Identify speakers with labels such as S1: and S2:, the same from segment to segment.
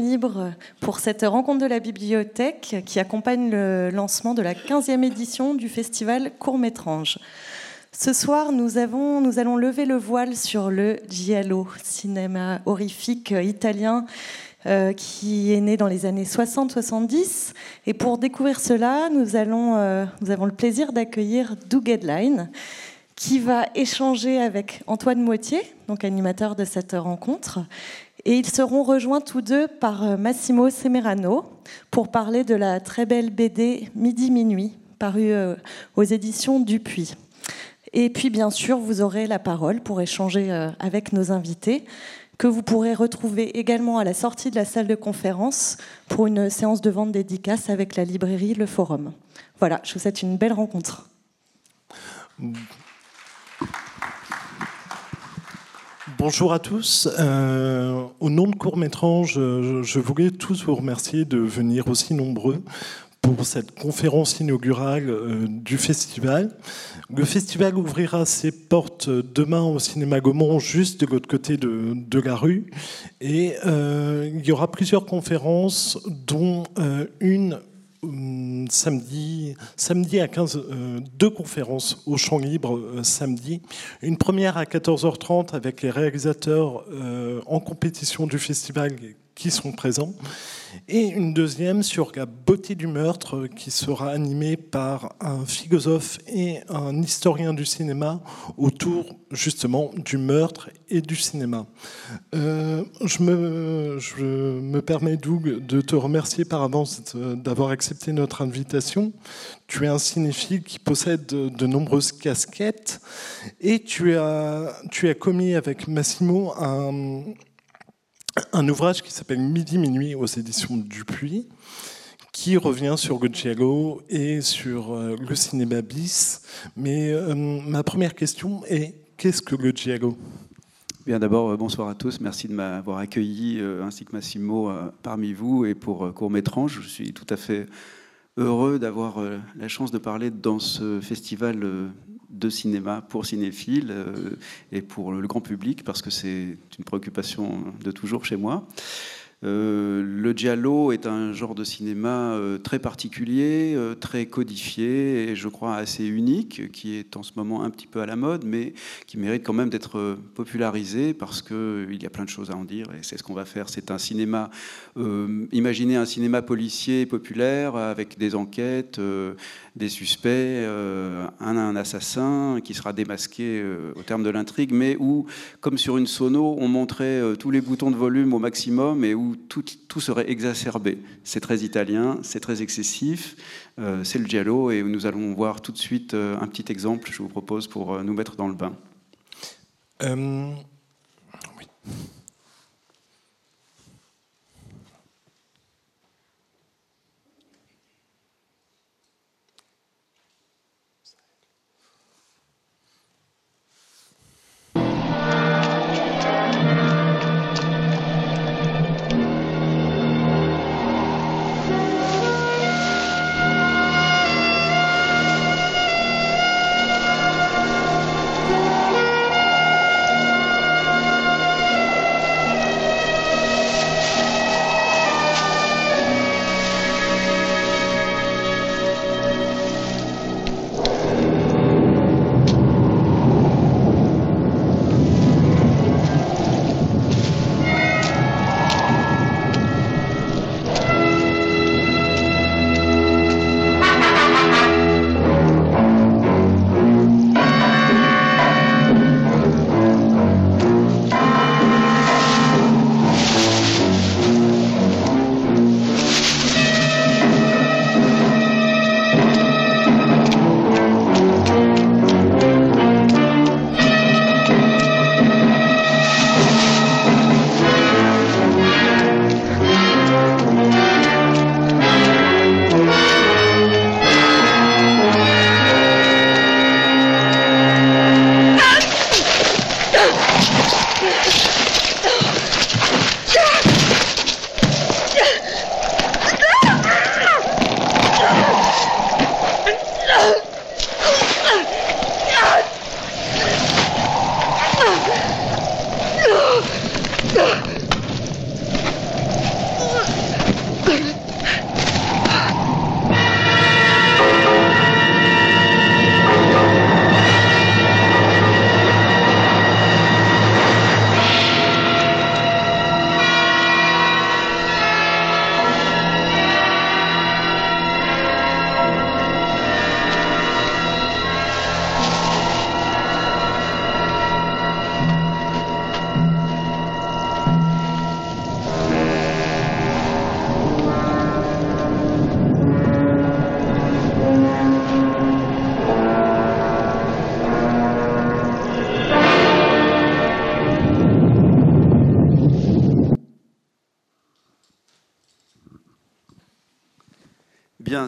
S1: libre pour cette rencontre de la bibliothèque qui accompagne le lancement de la 15e édition du festival Court-Métrange. Ce soir, nous, allons lever le voile sur le Giallo, cinéma horrifique italien euh, qui est né dans les années 60-70. Et pour découvrir cela, nous, euh, avons le plaisir d'accueillir Doug Headline, qui va échanger avec Antoine Moitié, donc animateur de cette rencontre, et ils seront rejoints tous deux par euh, Massimo Semerano pour parler de la très belle BD Midi Minuit, parue euh, aux éditions Dupuis. Et puis, bien sûr, vous aurez la parole pour échanger euh, avec nos invités, que vous pourrez retrouver également à la sortie de la salle de conférence pour une séance de vente dédicace avec la librairie Le Forum. Voilà, je vous souhaite une belle rencontre.
S2: Bonjour à tous. Euh, au nom de Court Métrange, je, je voulais tous vous remercier de venir aussi nombreux pour cette conférence inaugurale euh, du festival. Le festival ouvrira ses portes demain au cinéma Gaumont, juste de l'autre côté de, la rue. Et euh, il y aura plusieurs conférences, dont euh, une samedi, samedi à 15, euh, deux conférences au champ libre euh, samedi. Une première à 14h30 avec les réalisateurs euh, en compétition du festival qui sont présents et une deuxième sur la beauté du meurtre qui sera animée par un philosophe et un historien du cinéma autour justement du meurtre et du cinéma. Euh, je, me, je me permets Doug de te remercier par avance d'avoir accepté notre invitation. Tu es un cinéphile qui possède de, nombreuses casquettes et tu as, tu as commis avec Massimo un un ouvrage qui s'appelle Midi Minuit aux éditions Dupuis, qui revient sur Giallo et sur euh, le cinéma bis. Mais euh, ma première question est qu'est-ce que le Giallo
S3: Bien, d'abord, euh, bonsoir à tous. Merci de m'avoir accueilli, ainsi que Massimo, parmi vous. Et pour Court Métrange, je suis tout à fait heureux d'avoir la chance de parler dans ce festival de cinéma pour cinéphiles euh, et pour le grand public, parce que c'est une préoccupation de toujours chez moi. Euh, le giallo est un genre de cinéma euh, très particulier, euh, très codifié et je crois assez unique, qui est en ce moment un petit peu à la mode, mais qui mérite quand même d'être popularisé parce qu'il y a plein de choses à en dire et c'est ce qu'on va faire. C'est un cinéma, imaginez un cinéma policier populaire avec des enquêtes, des suspects, un, un, assassin qui sera démasqué au terme de l'intrigue, mais où, comme sur une sono, on montrait tous les boutons de volume au maximum et où tout, serait exacerbé. C'est très italien, c'est très excessif, euh, c'est le giallo, et nous allons voir tout de suite euh, un petit exemple, je vous propose, pour euh, nous mettre dans le bain. oui.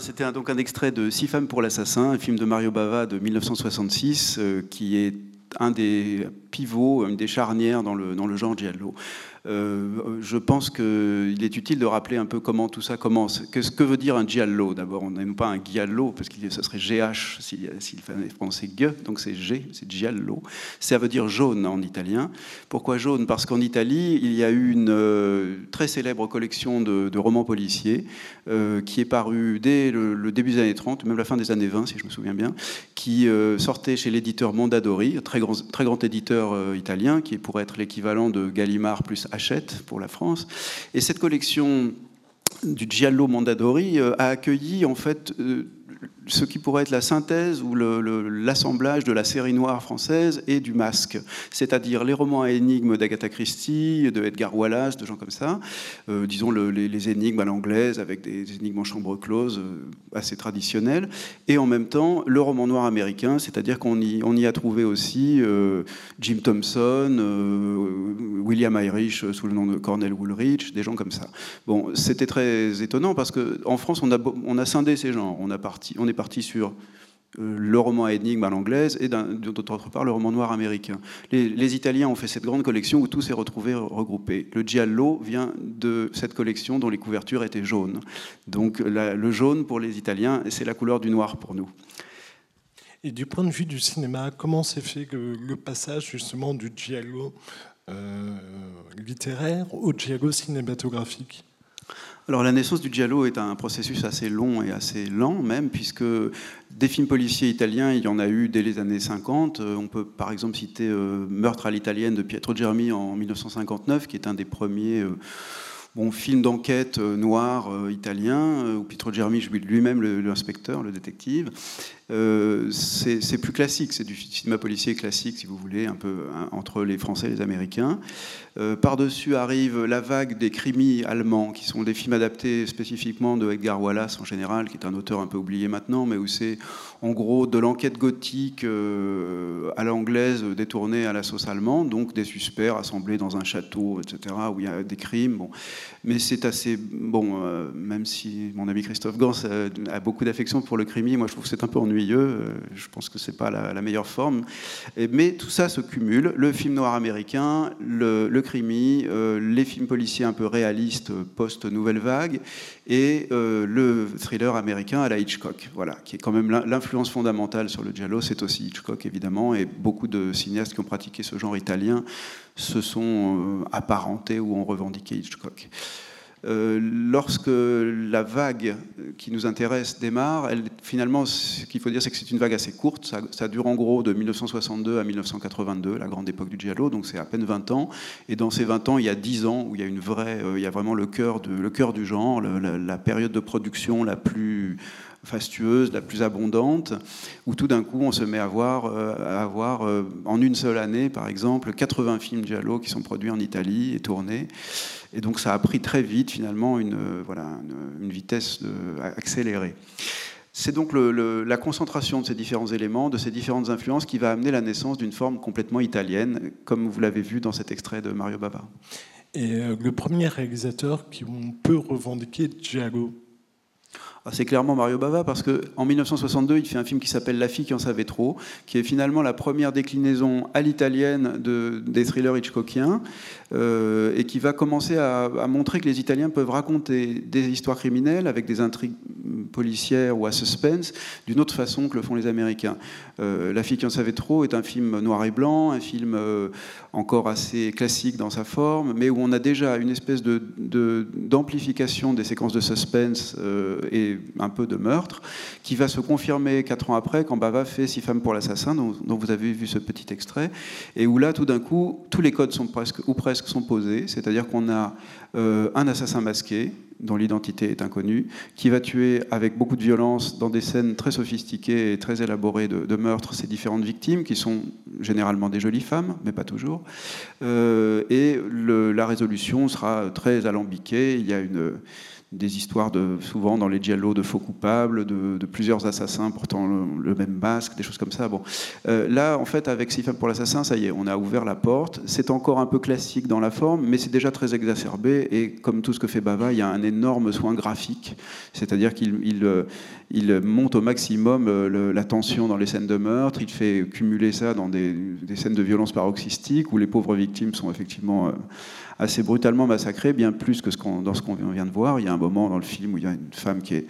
S3: C'était donc un extrait de Six femmes pour l'assassin, un film de Mario Bava de 1966, qui est un des une des charnières dans le, dans le genre giallo. Euh, je pense qu'il est utile de rappeler un peu comment tout ça commence. Qu'est-ce que veut dire un giallo D'abord, on n'a pas un giallo, parce que ça serait GH s'il fallait prononcer G, donc c'est G, c'est giallo. Ça veut dire jaune en italien. Pourquoi jaune? Parce qu'en Italie, il y a eu une euh, très célèbre collection de, romans policiers euh, qui est parue dès le, début des années 30, même la fin des années 20, si je me souviens bien, qui sortait chez l'éditeur Mondadori, très grand, très grand éditeur italien, qui pourrait être l'équivalent de Gallimard plus achète pour la France. Et cette collection du Giallo Mondadori euh, a accueilli en fait euh, ce qui pourrait être la synthèse ou l'assemblage de la série noire française et du masque, c'est-à-dire les romans à énigmes d'Agatha Christie, de Edgar Wallace, de gens comme ça, euh, disons les, énigmes à l'anglaise avec des énigmes en chambre close euh, assez traditionnelles, et en même temps le roman noir américain, c'est-à-dire qu'on y, a trouvé aussi euh, Jim Thompson, William Irish sous le nom de Cornell Woolrich, des gens comme ça. Bon, c'était très étonnant parce qu'en France on a, on a scindé ces genres, on, a parti, on est parti sur euh, le roman à énigme à l'anglaise et d'autre part le roman noir américain. Les, Italiens ont fait cette grande collection où tout s'est retrouvé regroupé. Le giallo vient de cette collection dont les couvertures étaient jaunes. Donc le jaune pour les Italiens, c'est la couleur du noir pour nous.
S2: Et du point de vue du cinéma, comment s'est fait le, passage justement du giallo euh, littéraire au giallo cinématographique?
S3: Alors la naissance du giallo est un processus assez long et assez lent même, puisque des films policiers italiens, il y en a eu dès les années 50. Euh, on peut par exemple citer euh, Meurtre à l'italienne de Pietro Germi en 1959, qui est un des premiers euh, bon, films d'enquête noir italien, où Pietro Germi joue lui-même l'inspecteur, le détective. Euh, c'est plus classique, c'est du cinéma policier classique, si vous voulez, un peu hein, entre les Français et les Américains. Euh, par-dessus arrive la vague des crimis allemands, qui sont des films adaptés spécifiquement de Edgar Wallace en général, qui est un auteur un peu oublié maintenant, mais où c'est en gros de l'enquête gothique euh, à l'anglaise détournée à la sauce allemande, donc des suspects rassemblés dans un château, etc., où il y a des crimes. Mais c'est assez bon, même si mon ami Christophe Gans a, beaucoup d'affection pour le crimi, moi je trouve que c'est un peu ennuyeux euh, je pense que c'est pas la, meilleure forme. mais tout ça se cumule. Le film noir américain, le, le crimi, euh, les films policiers un peu réalistes post-nouvelle vague, et euh, le thriller américain à la Hitchcock, voilà, qui est quand même l'influence fondamentale sur le giallo. C'est aussi Hitchcock évidemment, et beaucoup de cinéastes qui ont pratiqué ce genre italien se sont apparentés ou ont revendiqué Hitchcock. Euh, lorsque la vague qui nous intéresse démarre, finalement, ce qu'il faut dire, c'est que c'est une vague assez courte. Ça, dure en gros de 1962 à 1982, la grande époque du giallo, donc c'est à peine 20 ans. Et dans ces 20 ans, il y a 10 ans où il y a, une vraie, euh, il y a vraiment le cœur du genre, la, période de production la plus fastueuse, la plus abondante, où tout d'un coup on se met à voir, euh, à voir en une seule année, par exemple, 80 films giallo qui sont produits en Italie et tournés. Et donc ça a pris très vite finalement une, euh, voilà, une, vitesse accélérée. C'est donc la concentration de ces différents éléments, de ces différentes influences qui va amener la naissance d'une forme complètement italienne, comme vous l'avez vu dans cet extrait de Mario Bava.
S2: Et euh, le premier réalisateur qui on peut revendiquer
S3: ah, c'est clairement Mario Bava parce qu'en 1962, il fait un film qui s'appelle La fille qui en savait trop, qui est finalement la première déclinaison à l'italienne de, des thrillers hitchcockiens euh, et qui va commencer à, montrer que les Italiens peuvent raconter des histoires criminelles avec des intrigues policières ou à suspense d'une autre façon que le font les Américains. Euh, La fille qui en savait trop est un film noir et blanc, un film euh, encore assez classique dans sa forme, mais où on a déjà une espèce d'amplification de, des séquences de suspense et un peu de meurtre, qui va se confirmer quatre ans après quand Bava fait Six femmes pour l'assassin, dont, dont, vous avez vu ce petit extrait, et où là, tout d'un coup, tous les codes sont presque ou presque sont posés, c'est-à-dire qu'on a euh, un assassin masqué, dont l'identité est inconnue, qui va tuer avec beaucoup de violence dans des scènes très sophistiquées et très élaborées de, meurtre ces différentes victimes, qui sont généralement des jolies femmes, mais pas toujours. Euh, et la résolution sera très alambiquée. Il y a une des histoires de, souvent dans les giallo de faux coupables, de, plusieurs assassins portant le, même masque, des choses comme ça. Bon, euh, là, en fait, avec Six femmes pour l'assassin, ça y est, on a ouvert la porte. C'est encore un peu classique dans la forme, mais c'est déjà très exacerbé. Et comme tout ce que fait Bava, il y a un énorme soin graphique, c'est-à-dire qu'il il, euh, monte au maximum euh, la tension dans les scènes de meurtre. Il fait cumuler ça dans des, des scènes de violence paroxystique où les pauvres victimes sont effectivement assez brutalement massacré, bien plus que ce dans ce qu'on vient de voir. Il y a un moment dans le film où il y a une femme qui est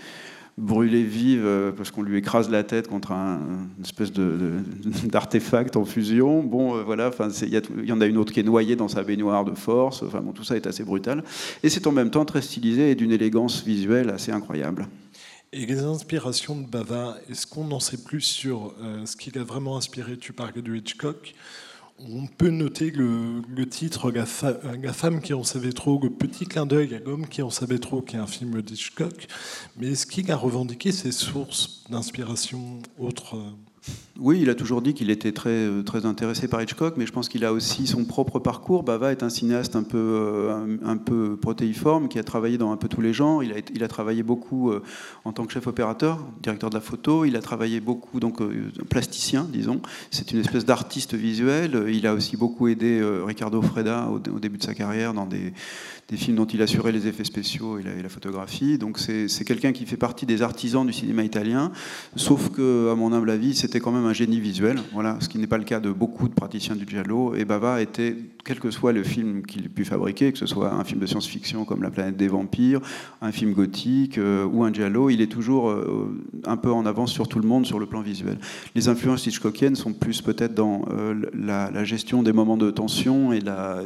S3: brûlée vive euh, parce qu'on lui écrase la tête contre un, une espèce d'artefact en fusion. Bon, euh, voilà, il y, en a une autre qui est noyée dans sa baignoire de force. Enfin, bon, tout ça est assez brutal. Et c'est en même temps très stylisé et d'une élégance visuelle assez incroyable.
S2: Et les inspirations de Bava, est-ce qu'on en sait plus sur euh, ce qui a vraiment inspiré? Tu parlais de Hitchcock on peut noter le, titre la, femme qui en savait trop, le petit clin d'œil à l'homme qui en savait trop, qui est un film d'Hitchcock. Mais est-ce qu'il a revendiqué ses sources d'inspiration autres
S3: oui, il a toujours dit qu'il était très, euh, très intéressé par Hitchcock, mais je pense qu'il a aussi son propre parcours. Bava est un cinéaste un peu, euh, un, peu protéiforme, qui a travaillé dans un peu tous les genres. Il a, il a travaillé beaucoup euh, en tant que chef opérateur, directeur de la photo. Il a travaillé beaucoup, donc plasticien, disons. C'est une espèce d'artiste visuel. Il a aussi beaucoup aidé Ricardo Freda au, début de sa carrière dans des, des films dont il assurait les effets spéciaux et la, photographie. Donc c'est quelqu'un qui fait partie des artisans du cinéma italien, sauf que, à mon humble avis, c'était quand même un génie visuel, voilà, ce qui n'est pas le cas de beaucoup de praticiens du giallo. Et Bava était, quel que soit le film qu'il pu fabriquer, que ce soit un film de science-fiction comme La planète des vampires, un film gothique euh, ou un giallo, il est toujours euh, un peu en avance sur tout le monde sur le plan visuel. Les influences hitchcockiennes sont plus peut-être dans euh, la, gestion des moments de tension et la,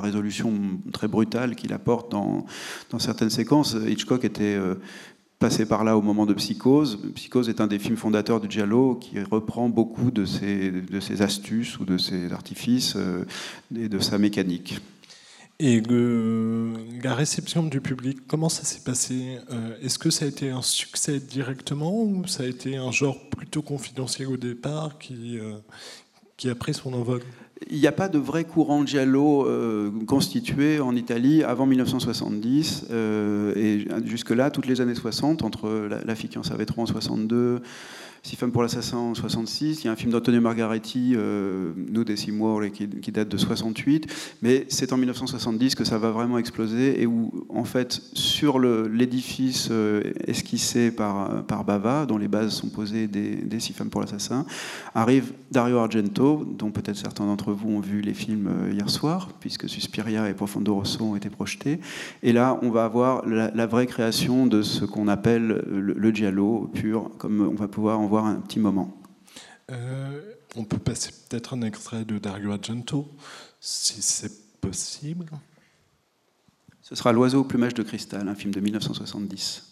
S3: résolution très brutale qu'il apporte dans certaines séquences. Hitchcock était passé par là au moment de Psychose. Psychose est un des films fondateurs du Giallo qui reprend beaucoup de ses, astuces ou de ses artifices euh, et de sa mécanique.
S2: Et la réception du public, comment ça s'est passé euh, Est-ce que ça a été un succès directement ou ça a été un genre plutôt confidentiel au départ qui, euh, qui a pris son envol?
S3: Il n'y a pas de vrai courant giallo euh, constitué en Italie avant 1970 euh, et jusque-là, toutes les années 60, entre la, la trop en 62, Six femmes pour l'assassin en 66. Il y a un film d'Antonio Margaretti, euh, Nous des qui, qui, date de 68. Mais c'est en 1970 que ça va vraiment exploser et où, en fait, sur l'édifice euh, esquissé par, par Bava, dont les bases sont posées des, Six femmes pour l'assassin, arrive Dario Argento, dont peut-être certains d'entre vous ont vu les films euh, hier soir, puisque Suspiria et Profondo Rosso ont été projetés. Et là, on va avoir la, vraie création de ce qu'on appelle le, le giallo pur, comme on va pouvoir en voir un petit moment.
S2: Euh, on peut passer peut-être un extrait de Dario Argento, si c'est possible.
S3: Ce sera L'oiseau au plumage de cristal, un film de 1970.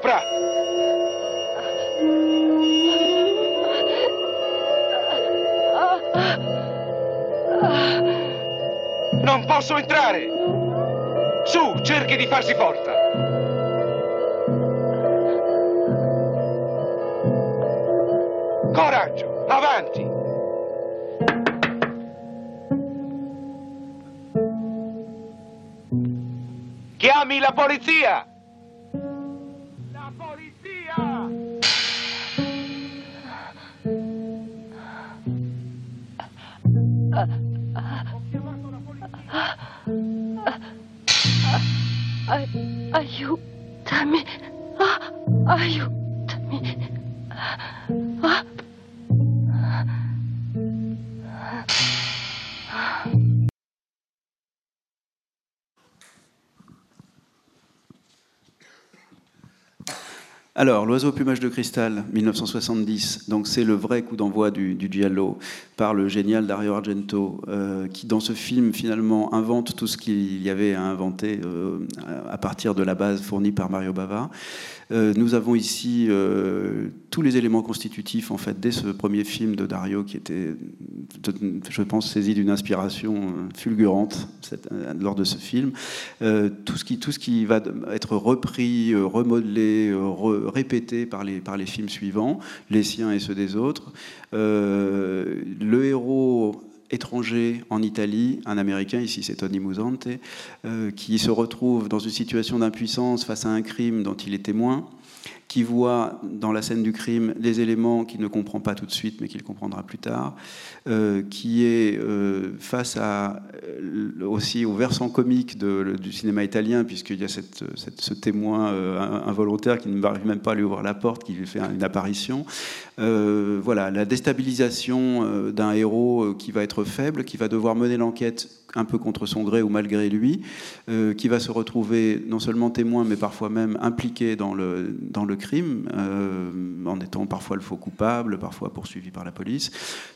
S4: Capra! Non posso entrare! Su, cerchi di farsi forza! Coraggio, avanti! Chiami la polizia!
S3: Alors, L'oiseau au plumage de cristal, 1970, donc c'est le vrai coup d'envoi du, du giallo par le génial Dario Argento, euh, qui dans ce film finalement invente tout ce qu'il y avait à inventer euh, à partir de la base fournie par Mario Bava. Euh, nous avons ici tous les éléments constitutifs en fait dès ce premier film de Dario qui était, je pense, saisi d'une inspiration fulgurante lors de ce film. Tout, ce qui, tout ce qui va être repris, remodelé, re- répété par les, par les films suivants, les siens et ceux des autres. Euh, le héros étranger en Italie, un Américain, ici c'est Tony Musante, euh, qui se retrouve dans une situation d'impuissance face à un crime dont il est témoin, qui voit dans la scène du crime des éléments qu'il ne comprend pas tout de suite, mais qu'il comprendra plus tard, euh, qui est euh, face à, euh, aussi au versant comique du cinéma italien, puisqu'il y a ce témoin involontaire qui ne n'arrive même pas à lui ouvrir la porte, qui lui fait une apparition. Voilà, la déstabilisation d'un héros qui va être faible, qui va devoir mener l'enquête un peu contre son gré ou malgré lui, euh, qui va se retrouver non seulement témoin, mais parfois même impliqué dans le, dans le crime, euh, en étant parfois le faux coupable, parfois poursuivi par la police.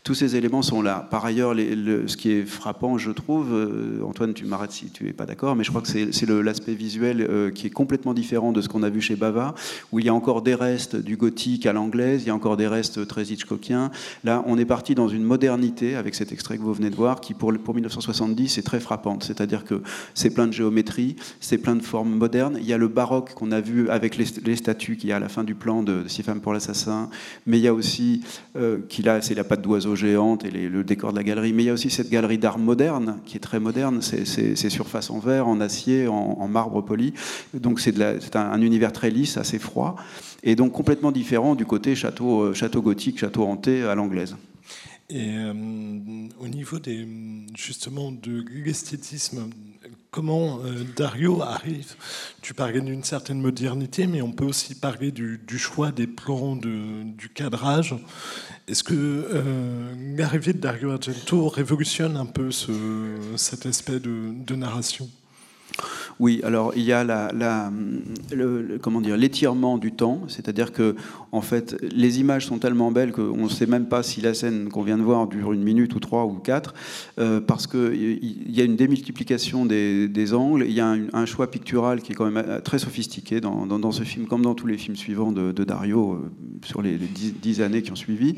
S3: Tous ces éléments sont là. Par ailleurs, ce qui est frappant, je trouve, euh, Antoine, tu m'arrêtes si tu n'es pas d'accord, mais je crois que c'est l'aspect visuel qui est complètement différent de ce qu'on a vu chez Bava, où il y a encore des restes du gothique à l'anglaise, il y a encore des restes très Hitchcockiens. Là, on est parti dans une modernité avec cet extrait que vous venez de voir, qui pour, pour 1970 est très frappante. C'est-à-dire que c'est plein de géométrie, c'est plein de formes modernes. Il y a le baroque qu'on a vu avec les, statues qu'il y a à la fin du plan de, Six femmes pour l'assassin, mais il y a aussi euh, qu'il a, c'est la patte d'oiseau géante et le décor de la galerie, mais il y a aussi cette galerie d'art moderne qui est très moderne. C'est, c'est, c'est surface en verre, en acier, en, marbre poli. Donc c'est, c'est un, un univers très lisse, assez froid, et donc complètement différent du côté château, euh, château gothique, château hanté à l'anglaise.
S2: Et euh, au niveau des, justement de l'esthétisme, comment euh, Dario arrive? Tu parlais d'une certaine modernité, mais on peut aussi parler du, choix des plans, de, du cadrage. Est-ce que euh, l'arrivée de Dario Argento révolutionne un peu ce, cet aspect de narration?
S3: Oui, alors il y a la, comment dire l'étirement du temps, c'est-à-dire que en fait les images sont tellement belles qu'on ne sait même pas si la scène qu'on vient de voir dure une minute ou trois ou quatre, euh, parce que il y a une démultiplication des, angles, il y a un, choix pictural qui est quand même euh, très sophistiqué dans, ce film, comme dans tous les films suivants de, Dario euh, sur les, dix, années qui ont suivi.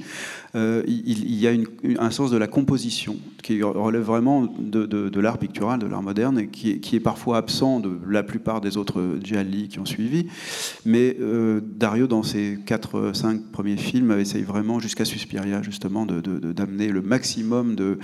S3: Il, y a un sens de la composition qui relève vraiment de, l'art pictural, de l'art moderne, et qui est parfois absent de la plupart des autres gialli qui ont suivi. Mais euh, Dario, dans ses 4-5 premiers films, essaye vraiment, jusqu'à Suspiria, justement, d'amener le maximum de,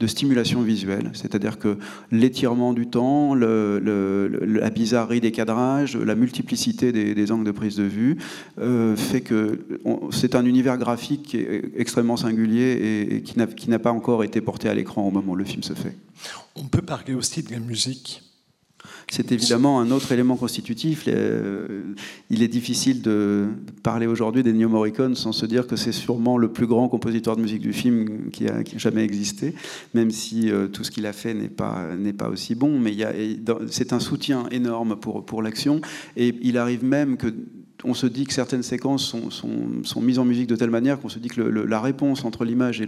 S3: de stimulation visuelle. C'est-à-dire que l'étirement du temps, la bizarrerie des cadrages, la multiplicité des, angles de prise de vue, euh, fait que c'est un univers graphique qui est extrêmement singulier et, et qui n'a pas encore été porté à l'écran au moment où le film se fait.
S2: On peut parler aussi de la musique.
S3: C'est évidemment un autre élément constitutif. Euh, il est difficile de parler aujourd'hui d'Ennio Morricone sans se dire que c'est sûrement le plus grand compositeur de musique du film qui a, qui a jamais existé, même si euh, tout ce qu'il a fait n'est pas, pas aussi bon. Mais c'est un soutien énorme pour, pour l'action. Et il arrive même que on se dit que certaines séquences sont, mises en musique de telle manière qu'on se dit que la réponse entre l'image et,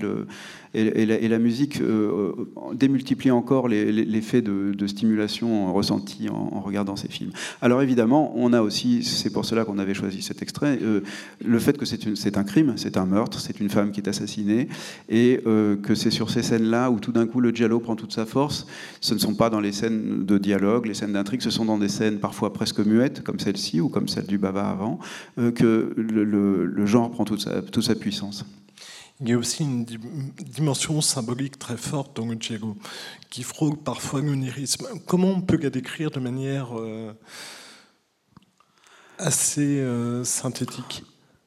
S3: et, la, musique euh, euh, démultiplie encore l'effet de, stimulation ressenti en, regardant ces films. Alors évidemment, on a aussi, c'est pour cela qu'on avait choisi cet extrait, euh, le fait que c'est un crime, c'est un meurtre, c'est une femme qui est assassinée, et que c'est sur ces scènes-là où tout d'un coup le giallo prend toute sa force. Ce ne sont pas dans les scènes de dialogue, les scènes d'intrigue, ce sont dans des scènes parfois presque muettes, comme celle-ci ou comme celle du Baba avant, euh, que le, genre prend toute sa, puissance.
S2: il y a aussi une dimension symbolique très forte dans Giallo, qui frôle parfois l'onirisme. Comment on peut la décrire de manière euh, assez euh, synthétique?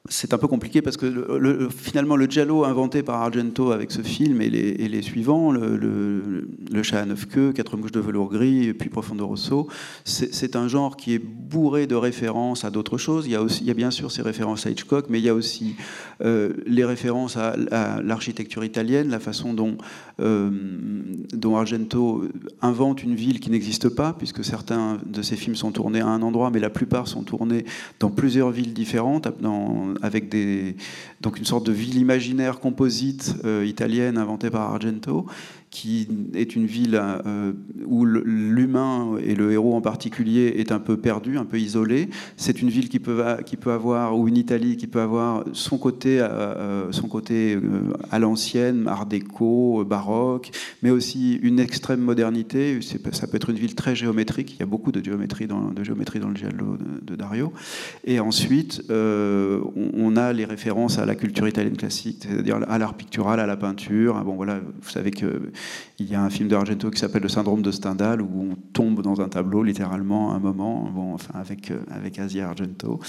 S3: C'est un peu compliqué parce que le, finalement le giallo inventé par Argento avec ce film et les, suivants, le, chat à neuf queues, quatre mouches de velours gris, puis Profondo Rosso, c'est un genre qui est bourré de références à d'autres choses. Il y, a bien sûr ces références à Hitchcock, mais il y a aussi euh, les références à, l'architecture italienne, la façon dont, euh, dont Argento invente une ville qui n'existe pas, puisque certains de ses films sont tournés à un endroit, mais la plupart sont tournés dans plusieurs villes différentes, avec des, donc une sorte de ville imaginaire composite euh, italienne inventée par Argento qui est une ville euh, où l'humain et le héros en particulier est un peu perdu, un peu isolé. C'est une ville qui peut, avoir, ou une Italie qui peut avoir son côté, euh, euh, son côté à l'ancienne, art déco, baroque, mais aussi une extrême modernité. Ça peut être une ville très géométrique. Il y a beaucoup de géométrie dans le giallo de, Dario. Et ensuite, on, a les références à la culture italienne classique, c'est-à-dire à l'art pictural, à la peinture. Bon, voilà, vous savez que il y a un film d'Argento qui s'appelle Le syndrome de Stendhal, où on tombe dans un tableau, littéralement, à un moment, bon, enfin, avec, euh, avec Asia Argento.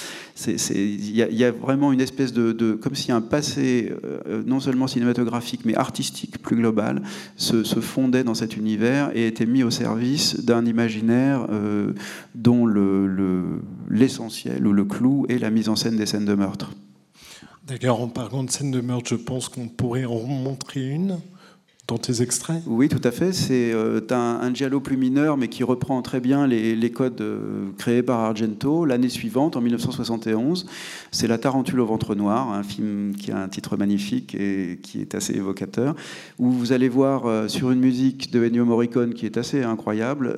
S3: Il y, a vraiment une espèce de. comme si un passé, euh, non seulement cinématographique, mais artistique plus global, se, fondait dans cet univers et était mis au service d'un imaginaire euh, dont l'essentiel le, ou le clou est la mise en scène des scènes de meurtre.
S2: D'ailleurs, en parlant de scènes de meurtre, je pense qu'on pourrait en montrer une tes extraits?
S3: Oui, tout à fait. C'est euh, un, un, giallo plus mineur, mais qui reprend très bien les, codes euh, créés par Argento. L'année suivante, en 1971, c'est La Tarentule au ventre noir, un film qui a un titre magnifique et qui est assez évocateur, où vous allez voir euh, sur une musique de Ennio Morricone qui est assez incroyable,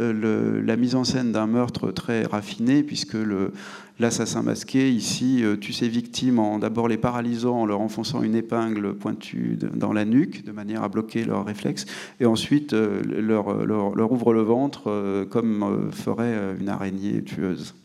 S3: la mise en scène d'un meurtre très raffiné, puisque le, L'assassin masqué, ici, euh, tue ses victimes en d'abord les paralysant, en leur enfonçant une épingle pointue dans la nuque, de manière à bloquer leurs réflexes, et ensuite euh, leur, leur, ouvre le ventre euh, comme ferait une araignée tueuse.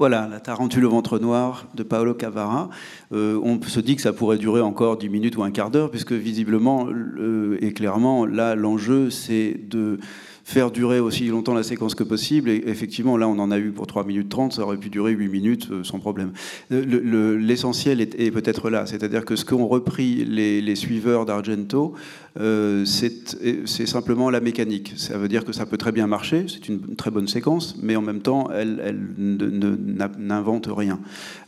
S3: Voilà, La Tarentule au ventre noir de Paolo Cavara. Euh, on se dit que ça pourrait durer encore 10 minutes ou un quart d'heure, puisque visiblement et clairement, là, l'enjeu, c'est de faire durer aussi longtemps la séquence que possible. Et effectivement, là, on en a eu pour 3 minutes 30, ça aurait pu durer 8 minutes euh, sans problème. L'essentiel est, peut-être là, c'est-à-dire que ce qu'ont repris les, suiveurs d'Argento, euh, c'est simplement la mécanique. Ça veut dire que ça peut très bien marcher, c'est une très bonne séquence, mais en même temps, elle, elle n'invente rien.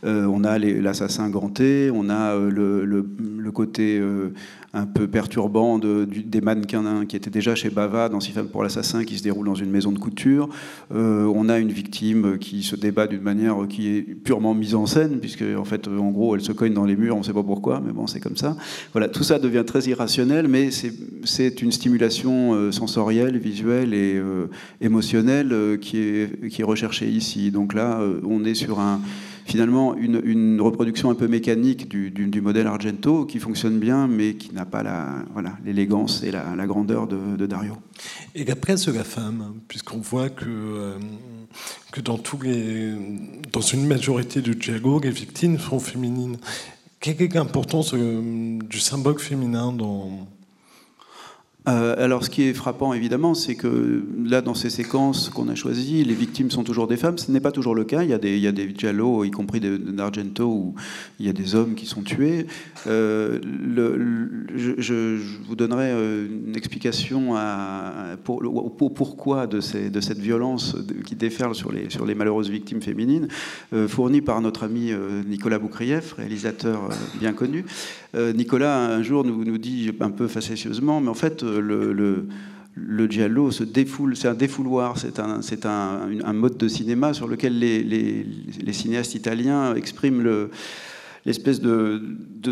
S3: Euh, on a l'assassin ganté, on a le, le, côté un peu perturbant de, des mannequins qui étaient déjà chez Bava dans Six femmes pour l'assassin qui se déroule dans une maison de couture. Euh, on a une victime qui se débat d'une manière qui est purement mise en scène, puisque en fait, en gros, elle se cogne dans les murs, on ne sait pas pourquoi, mais bon, c'est comme ça. Voilà, tout ça devient très irrationnel, mais c'est une stimulation euh, sensorielle, visuelle et euh, émotionnelle qui, est, qui est recherchée ici. Donc là, on est sur un finalement une, reproduction un peu mécanique du, modèle Argento qui fonctionne bien, mais qui n'a pas l'élégance voilà, et la, grandeur de, Dario.
S2: Et la presse de la femme, puisqu'on voit que, euh, que dans, tous les, dans une majorité de dialogues, les victimes sont féminines. Quelle est l'importance du symbole féminin dans,
S3: euh, alors, ce qui est frappant, évidemment, c'est que là, dans ces séquences qu'on a choisies, les victimes sont toujours des femmes. Ce n'est pas toujours le cas. Il y a des, il y a des giallo, y compris d'Argento, où il y a des hommes qui sont tués. Euh, je, vous donnerai euh, une explication pour, pourquoi de, cette violence qui déferle sur les, sur les malheureuses victimes féminines, fournie par notre ami Nicolas Boukrieff, réalisateur bien connu. Nicolas, un jour, nous, nous dit un peu facétieusement, mais en fait, le, le, giallo se défoule, c'est un défouloir, c'est un, mode de cinéma sur lequel les cinéastes italiens expriment le, l'espèce de,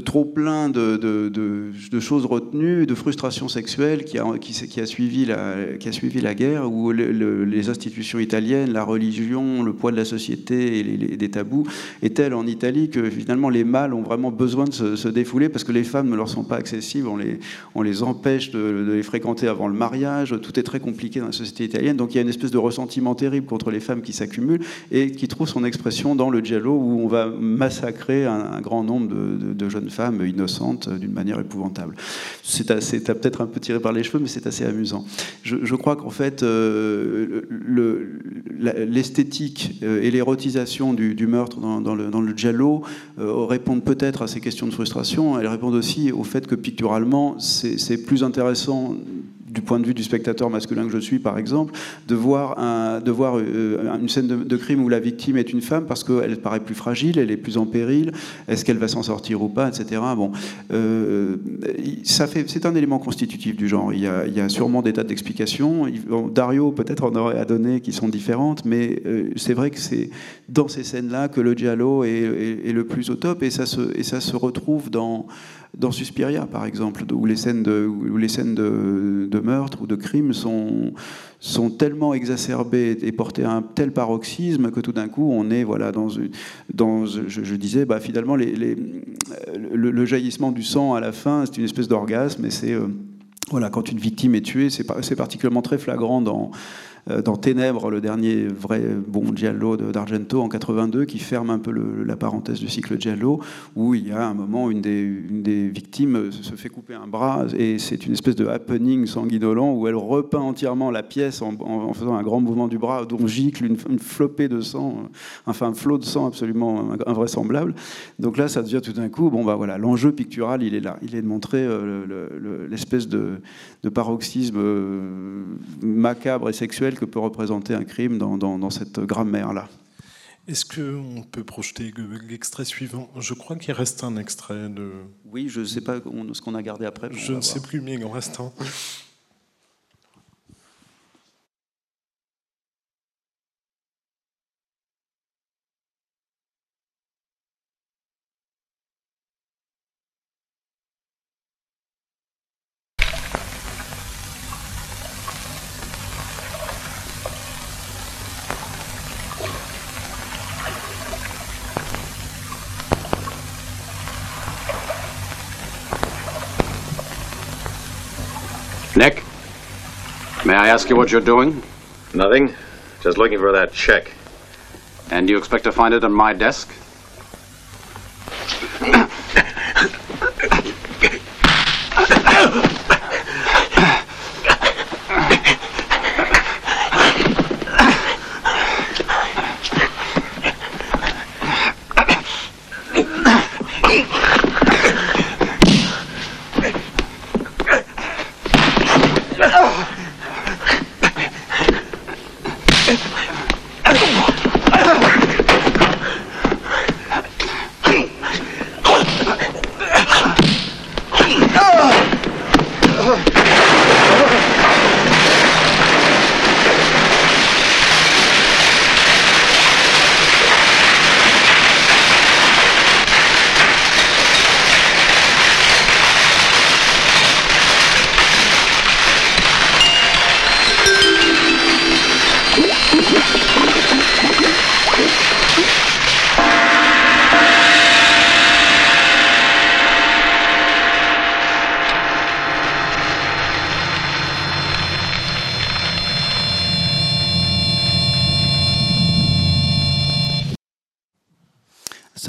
S3: trop plein de, choses retenues, de frustration sexuelle qui a, suivi, la, guerre, où les institutions italiennes, la religion, le poids de la société et des tabous est tel en Italie que finalement les mâles ont vraiment besoin de se, défouler parce que les femmes ne leur sont pas accessibles, on les, on les empêche de, les fréquenter avant le mariage, tout est très compliqué dans la société italienne, donc il y a une espèce de ressentiment terrible contre les femmes qui s'accumulent et qui trouve son expression dans le giallo où on va massacrer un grand nombre de, jeunes femmes innocentes d'une manière épouvantable. C'est peut-être un peu tiré par les cheveux, mais c'est assez amusant. Je, crois qu'en fait, euh, l'esthétique euh, et l'érotisation du, meurtre dans, le, dans le giallo euh, répondent peut-être à ces questions de frustration. Elles répondent aussi au fait que picturalement, c'est plus intéressant du point de vue du spectateur masculin que je suis, par exemple, de voir, euh, une scène de, crime où la victime est une femme parce qu'elle paraît plus fragile, elle est plus en péril, est-ce qu'elle va s'en sortir ou pas, etc. Bon, euh, c'est un élément constitutif du genre. Il y a, sûrement des tas d'explications. Dario peut-être en aurait à donner qui sont différentes, mais euh, c'est vrai que c'est dans ces scènes-là que le giallo est, le plus au top et ça se, et ça se retrouve dans Suspiria, par exemple, où les scènes de meurtre ou de crime sont, sont tellement exacerbées et portées à un tel paroxysme que tout d'un coup, on est voilà, dans, dans je, disais, bah, finalement, le, jaillissement du sang à la fin, c'est une espèce d'orgasme, et c'est... Euh, voilà, quand une victime est tuée, c'est particulièrement très flagrant dans, dans Ténèbres, le dernier vrai bon giallo d'Argento en 82, qui ferme un peu la parenthèse du cycle giallo, où il y a un moment une des, une des victimes se fait couper un bras, et c'est une espèce de happening sanguinolent où elle repeint entièrement la pièce en, faisant un grand mouvement du bras, dont gicle une, flopée de sang, euh, enfin un flot de sang absolument invraisemblable. Donc là, ça devient tout d'un coup, bon bah voilà, l'enjeu pictural, il est là, il est de montrer euh, l'espèce de, paroxysme macabre et sexuel que peut représenter un crime dans, cette grammaire-là.
S2: Est-ce qu'on peut projeter l'extrait suivant? Je crois qu'il reste un extrait de...
S3: Oui, je ne sais pas ce qu'on a gardé après.
S2: Je ne sais plus, mais il en reste un.
S5: May I ask you what you're doing?
S6: Nothing. Just looking for that check.
S5: And you expect to find it on my desk?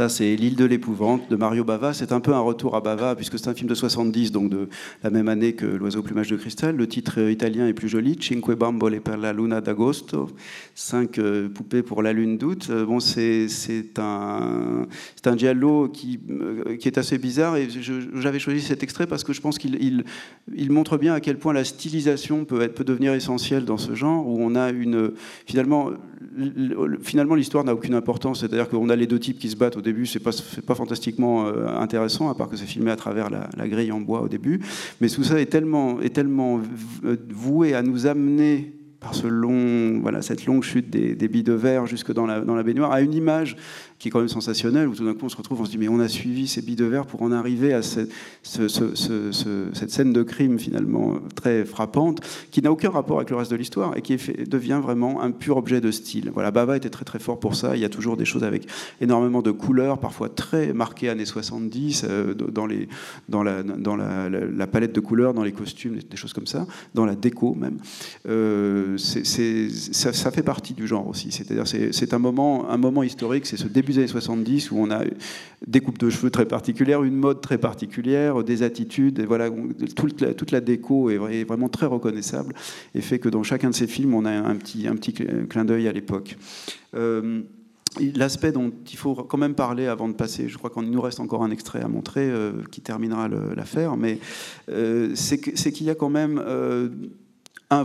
S3: C'est L'île de l'épouvante de Mario Bava. C'est un peu un retour à Bava, puisque c'est un film de 70, donc de la même année que L'oiseau au plumage de cristal. Le titre italien est plus joli Cinque bambole per la luna d'agosto. Cinq euh, poupées pour la lune d'août. Euh, bon, c'est un, un euh, qui est assez bizarre. Et j'avais choisi cet extrait parce que je pense qu'il il, il montre bien à quel point la stylisation peut, peut devenir essentielle dans ce genre, où on a une. Finalement, finalement l'histoire n'a aucune importance. C'est-à-dire qu'on a les deux types qui se battent au début, c'est pas, pas fantastiquement euh, intéressant, à part que c'est filmé à travers la, grille en bois au début. Mais tout ça est tellement, est tellement voué à nous amener par ce long, voilà, cette longue chute des, des billes de verre jusque dans la, dans la baignoire, à une image qui est quand même sensationnel, où tout d'un coup on se retrouve, on se dit mais on a suivi ces billes de verre pour en arriver à cette, cette scène de crime finalement très frappante, qui n'a aucun rapport avec le reste de l'histoire et qui devient vraiment un pur objet de style. Voilà, Bava était très très fort pour ça. Il y a toujours des choses avec énormément de couleurs, parfois très marquées années 70, euh, dans, les, dans, la, dans la, palette de couleurs, dans les costumes, des choses comme ça, dans la déco même. Euh, ça, ça, fait partie du genre aussi. C'est-à-dire c'est un moment, un moment historique, c'est ce début des années 70 où on a des coupes de cheveux très particulières, une mode très particulière, des attitudes, et voilà, toute la, déco est vraiment très reconnaissable et fait que dans chacun de ces films, on a un petit, un petit clin d'œil à l'époque. Euh, L'aspect dont il faut quand même parler avant de passer, je crois qu'il nous reste encore un extrait à montrer euh, qui terminera l'affaire, mais euh, c'est qu'il y a quand même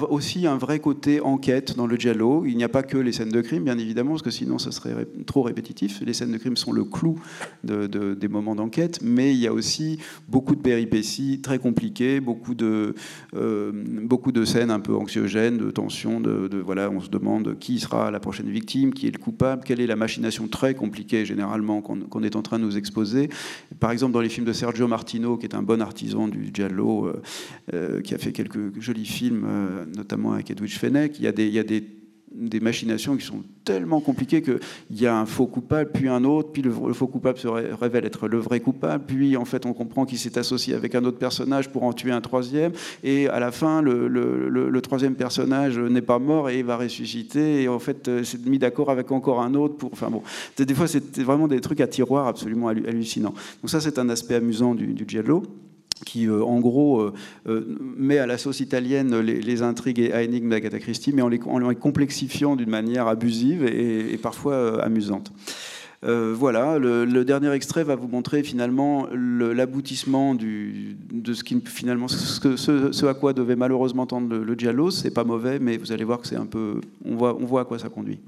S3: aussi un vrai côté enquête dans le giallo. Il n'y a pas que les scènes de crime, bien évidemment, parce que sinon ce serait trop répétitif. Les scènes de crime sont le clou de, des moments d'enquête, mais il y a aussi beaucoup de péripéties très compliquées, beaucoup de, euh, beaucoup de scènes un peu anxiogènes, de tensions, de, voilà, on se demande qui sera la prochaine victime, qui est le coupable, quelle est la machination très compliquée généralement qu'on est en train de nous exposer. Par exemple, dans les films de Sergio Martino, qui est un bon artisan du giallo, euh, euh, qui a fait quelques jolis films notamment avec Edwidge Fenech, il y a des, machinations qui sont tellement compliquées qu'il y a un faux coupable, puis un autre, puis le, faux coupable se révèle être le vrai coupable, puis en fait on comprend qu'il s'est associé avec un autre personnage pour en tuer un troisième, et à la fin le, troisième personnage n'est pas mort et il va ressusciter, et en fait euh, c'est mis d'accord avec encore un autre pour... Enfin bon, des fois c'est vraiment des trucs à tiroir absolument hallucinants. Donc ça c'est un aspect amusant du, du giallo qui, euh, en gros, euh, euh, met à la sauce italienne les, intrigues à énigmes d'Agatha Christie, mais en les, complexifiant d'une manière abusive et, parfois amusante. voilà, le, dernier extrait va vous montrer finalement l'aboutissement de ce, qui, finalement, ce, à quoi devait malheureusement tendre le, le Giallo. C'est pas mauvais, mais vous allez voir que c'est un peu. On voit à quoi ça conduit.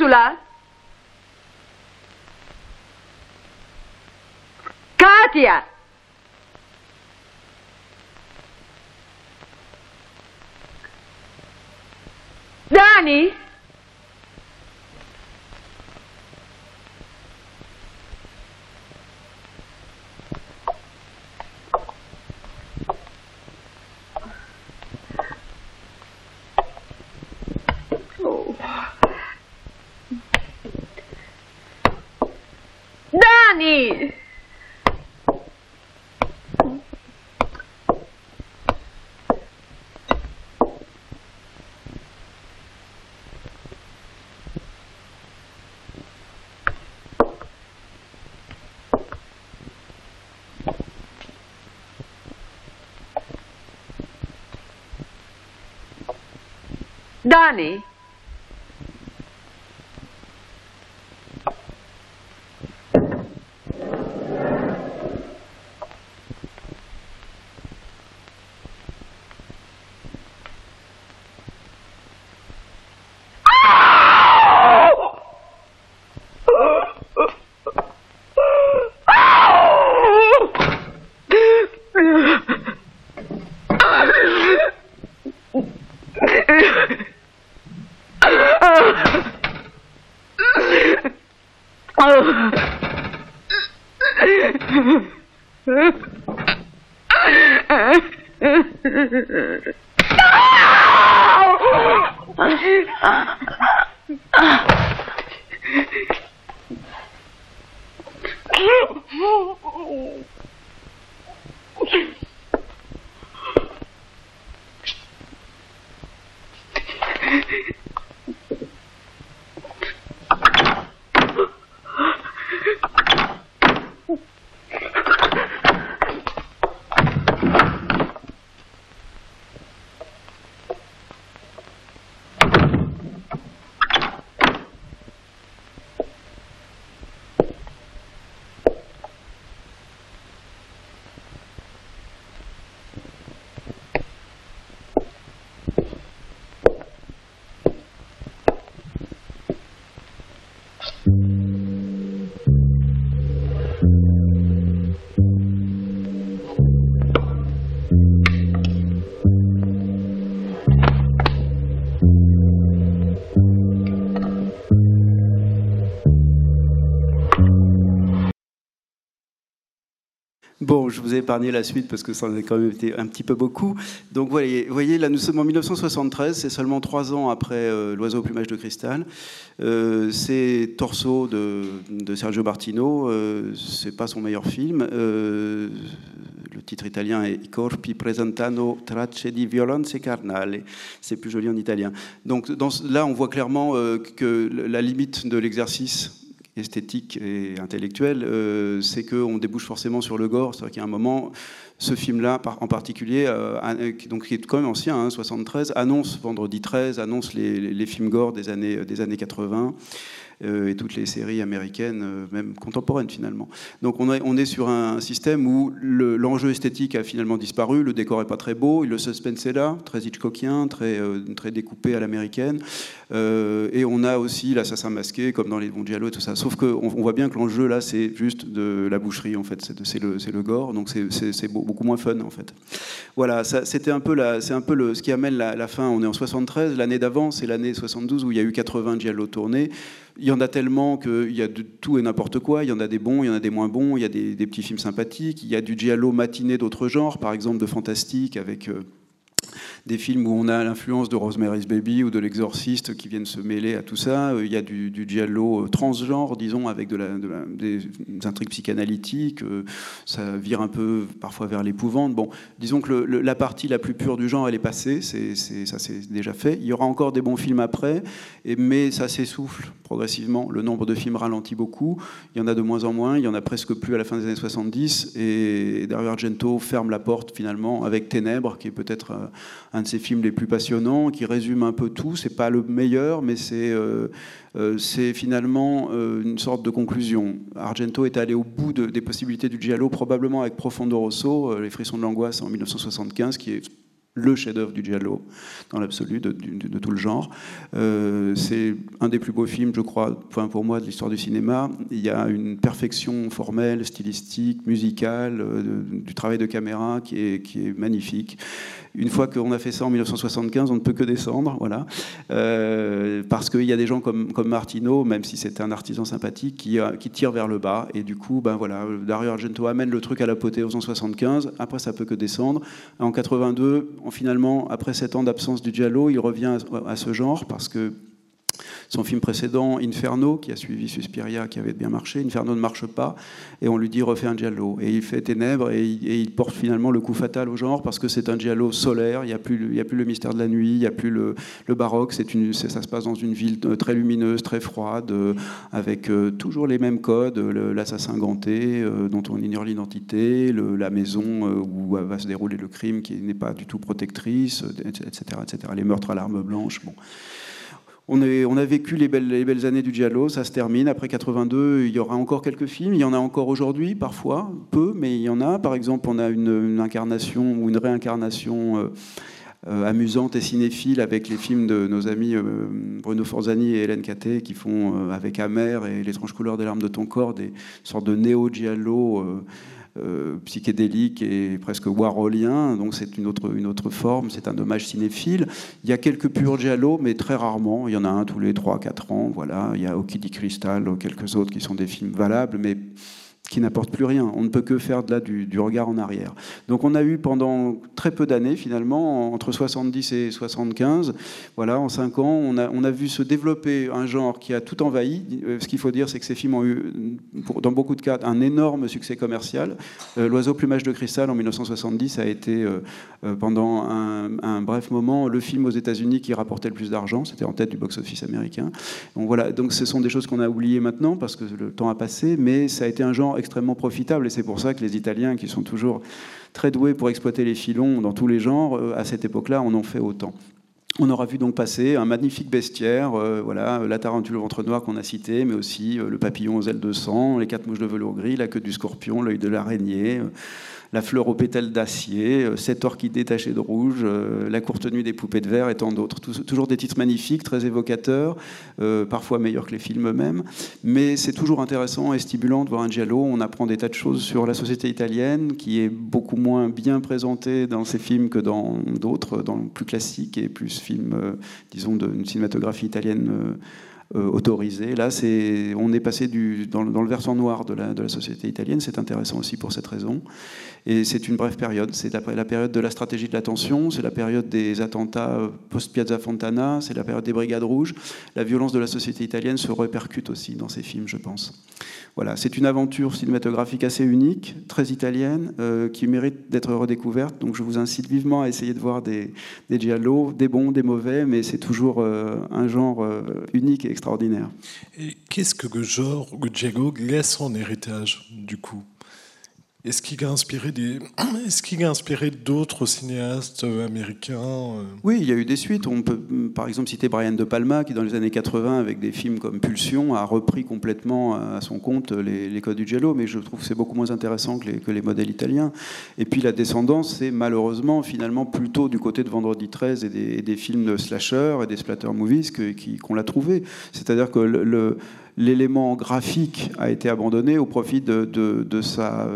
S6: Ursula? Katia! Danny? Donnie?
S3: Bon, je vous ai épargné la suite parce que ça en a quand même été un petit peu beaucoup. Donc voyez, voyez là nous sommes en 1973, c'est seulement trois ans après euh, L'oiseau au plumage de cristal. Euh, c'est Torso de, Sergio Martino, euh, c'est pas son meilleur film. Euh, le titre italien est I corpi presentano tracce di violenze carnale. C'est plus joli en italien. Donc là, on voit clairement que la limite de l'exercice esthétique et intellectuel, euh, c'est qu'on débouche forcément sur le gore. C'est-à-dire qu'il y a un moment, ce film-là en particulier, euh, a- donc, qui est quand même ancien, hein, 73, annonce Vendredi 13, annonce les, films gore des années, des années 80 euh, et toutes les séries américaines, euh, même contemporaines finalement. Donc on est, on est sur un système où le- l'enjeu esthétique a finalement disparu, le décor est pas très beau, le suspense est là, très Hitchcockien, très, euh, très découpé à l'américaine, Euh, et on a aussi l'assassin masqué comme dans les bons et tout ça. Sauf qu'on on voit bien que l'enjeu là c'est juste de la boucherie en fait, c'est le, le gore, donc c'est beau- beaucoup moins fun en fait. Voilà, c'était un peu, la, c'est un peu le, ce qui amène la, fin. On est en 73, l'année d'avant, c'est l'année 72 où il y a eu 80 Giallo tournés. Il y en a tellement qu'il y a de tout et n'importe quoi. Il y en a des bons, il y en a des moins bons. Il y a des, des petits films sympathiques. Il y a du Giallo matiné d'autres genres, par exemple de fantastique avec. euh, des films où on a l'influence de Rosemary's Baby ou de L'Exorciste qui viennent se mêler à tout ça. Euh, Il y a du, du euh, transgenre, disons, avec des intrigues psychanalytiques. Euh, Ça vire un peu parfois vers l'épouvante. Bon, disons que la partie la plus pure du genre, elle est passée. Ça, c'est déjà fait. Il y aura encore des bons films après, mais ça s'essouffle progressivement. Le nombre de films ralentit beaucoup. Il y en a de moins en moins. Il y en a presque plus à la fin des années 70. Et Dario Argento ferme la porte finalement avec Ténèbres, qui est peut-être un de ses films les plus passionnants, qui résume un peu tout. C'est pas le meilleur, mais c'est euh, euh, finalement euh, une sorte de conclusion. Argento est allé au bout de- des possibilités du giallo, probablement avec Profondo Rosso, Les frissons de l'angoisse en 1975, qui est le chef-d'œuvre du giallo dans l'absolu de, tout le genre. C'est un des plus beaux films, je crois, pour moi, de l'histoire du cinéma. Il y a une perfection formelle, stylistique, musicale, du travail de caméra qui est, qui est magnifique. Une fois qu'on a fait ça en 1975, on ne peut que descendre, voilà, Euh, parce qu'il y a des gens comme, comme Martino, même si c'est un artisan sympathique, qui, euh, qui tire vers le bas. Et du coup, ben voilà, Dario Argento amène le truc à l'apothéose en 75. Après, ça peut que descendre. En 82, en- finalement, après sept ans d'absence du giallo, il revient à, à ce genre parce que son film précédent, Inferno, qui a suivi Suspiria, qui avait bien marché. Inferno ne marche pas, et on lui dit refait un giallo. Et il fait Ténèbres, et il, porte finalement le coup fatal au genre, parce que c'est un giallo solaire, il n'y a, plus le- a plus le mystère de la nuit, il n'y a plus le, baroque, c'est une, ça se passe dans une ville euh, très lumineuse, très froide, euh, avec euh, toujours les mêmes codes, l'assassin ganté, dont on ignore l'identité, la maison où va se dérouler le crime qui n'est pas du tout protectrice, etc., etc. Les meurtres à l'arme blanche. On, a vécu les belles, les belles années du Giallo, ça se termine. Après 82, il y aura encore quelques films. Il y en a encore aujourd'hui, parfois, peu, mais il y en a. Par exemple, on a une, incarnation ou une réincarnation euh, euh, amusante et cinéphile avec les films de nos amis euh, Bruno Forzani et Hélène Caté qui font avec Amer et L'étrange couleur des larmes de ton corps des sortes de néo-giallo euh, psychédélique et presque warholien. Donc c'est une autre, une autre forme, c'est un hommage cinéphile. Il y a quelques purs giallo, mais très rarement. Il y en a un tous les 3-4 ans. Voilà. Il y a Oki di Cristal, quelques autres qui sont des films valables, mais qui n'apportent plus rien. On ne peut que faire de là du, regard en arrière. Donc on a eu pendant très peu d'années, finalement, entre 70 et 75, voilà, en 5 ans, on a, on a vu se développer un genre qui a tout envahi. Euh, Ce qu'il faut dire, c'est que ces films ont eu, dans beaucoup de cas, un énorme succès commercial. Euh, L'oiseau plumage de cristal en 1970 a été, euh, pendant un, un bref moment, le film aux États-Unis qui rapportait le plus d'argent. C'était en tête du box-office américain. Donc voilà, donc ce sont des choses qu'on a oubliées maintenant parce que le temps a passé, mais ça a été un genre extrêmement profitable et c'est pour ça que les Italiens, qui sont toujours très doués pour exploiter les filons dans tous les genres, euh, à cette époque-là, en ont fait autant. On aura vu donc passer un magnifique bestiaire, euh, voilà, la tarentule au ventre noir qu'on a cité, mais aussi euh, le papillon aux ailes de sang, les quatre mouches de velours gris, la queue du scorpion, l'œil de l'araignée, la fleur aux pétales d'acier, euh, cette orchidée tachée de rouge, euh, la courte nuit des poupées de verre et tant d'autres. Toujours des titres magnifiques, très évocateurs, euh, parfois meilleurs que les films eux-mêmes, mais c'est toujours intéressant et stimulant de voir un giallo. On apprend des tas de choses sur la société italienne, qui est beaucoup moins bien présentée dans ces films que dans d'autres, dans le plus classiques et plus films, euh, disons, d'une cinématographie italienne. euh, euh, autorisée. Là, on est passé dans, le- versant noir de la, de la société italienne. C'est intéressant aussi pour cette raison. Et c'est une brève période. C'est la, la période de la stratégie de l'attention, c'est la période des attentats euh, post-Piazza Fontana, c'est la période des Brigades Rouges. La violence de la société italienne se répercute aussi dans ces films, je pense. Voilà, c'est une aventure cinématographique assez unique, très italienne, euh, qui mérite d'être redécouverte. Donc je vous incite vivement à essayer de voir des, des giallo, des bons, des mauvais, mais c'est toujours euh, un genre euh, unique et extraordinaire.
S2: Et qu'est-ce que Giallo laisse en héritage, du coup? Est-ce qu'il a inspiré des, est-ce qu'il a inspiré d'autres cinéastes euh, américains euh?
S3: Oui, il y a eu des suites. On peut mm, par exemple citer Brian De Palma, qui dans les années 80, avec des films comme Pulsion, a repris complètement à son compte les, les codes du giallo, mais je trouve que c'est beaucoup moins intéressant que les, que les modèles italiens. Et puis la descendance, c'est malheureusement finalement plutôt du côté de Vendredi 13 et des, films de slasher et des splatter movies qui- qu'on l'a trouvé. C'est-à-dire que le- l'élément graphique a été abandonné au profit de, de- de sa,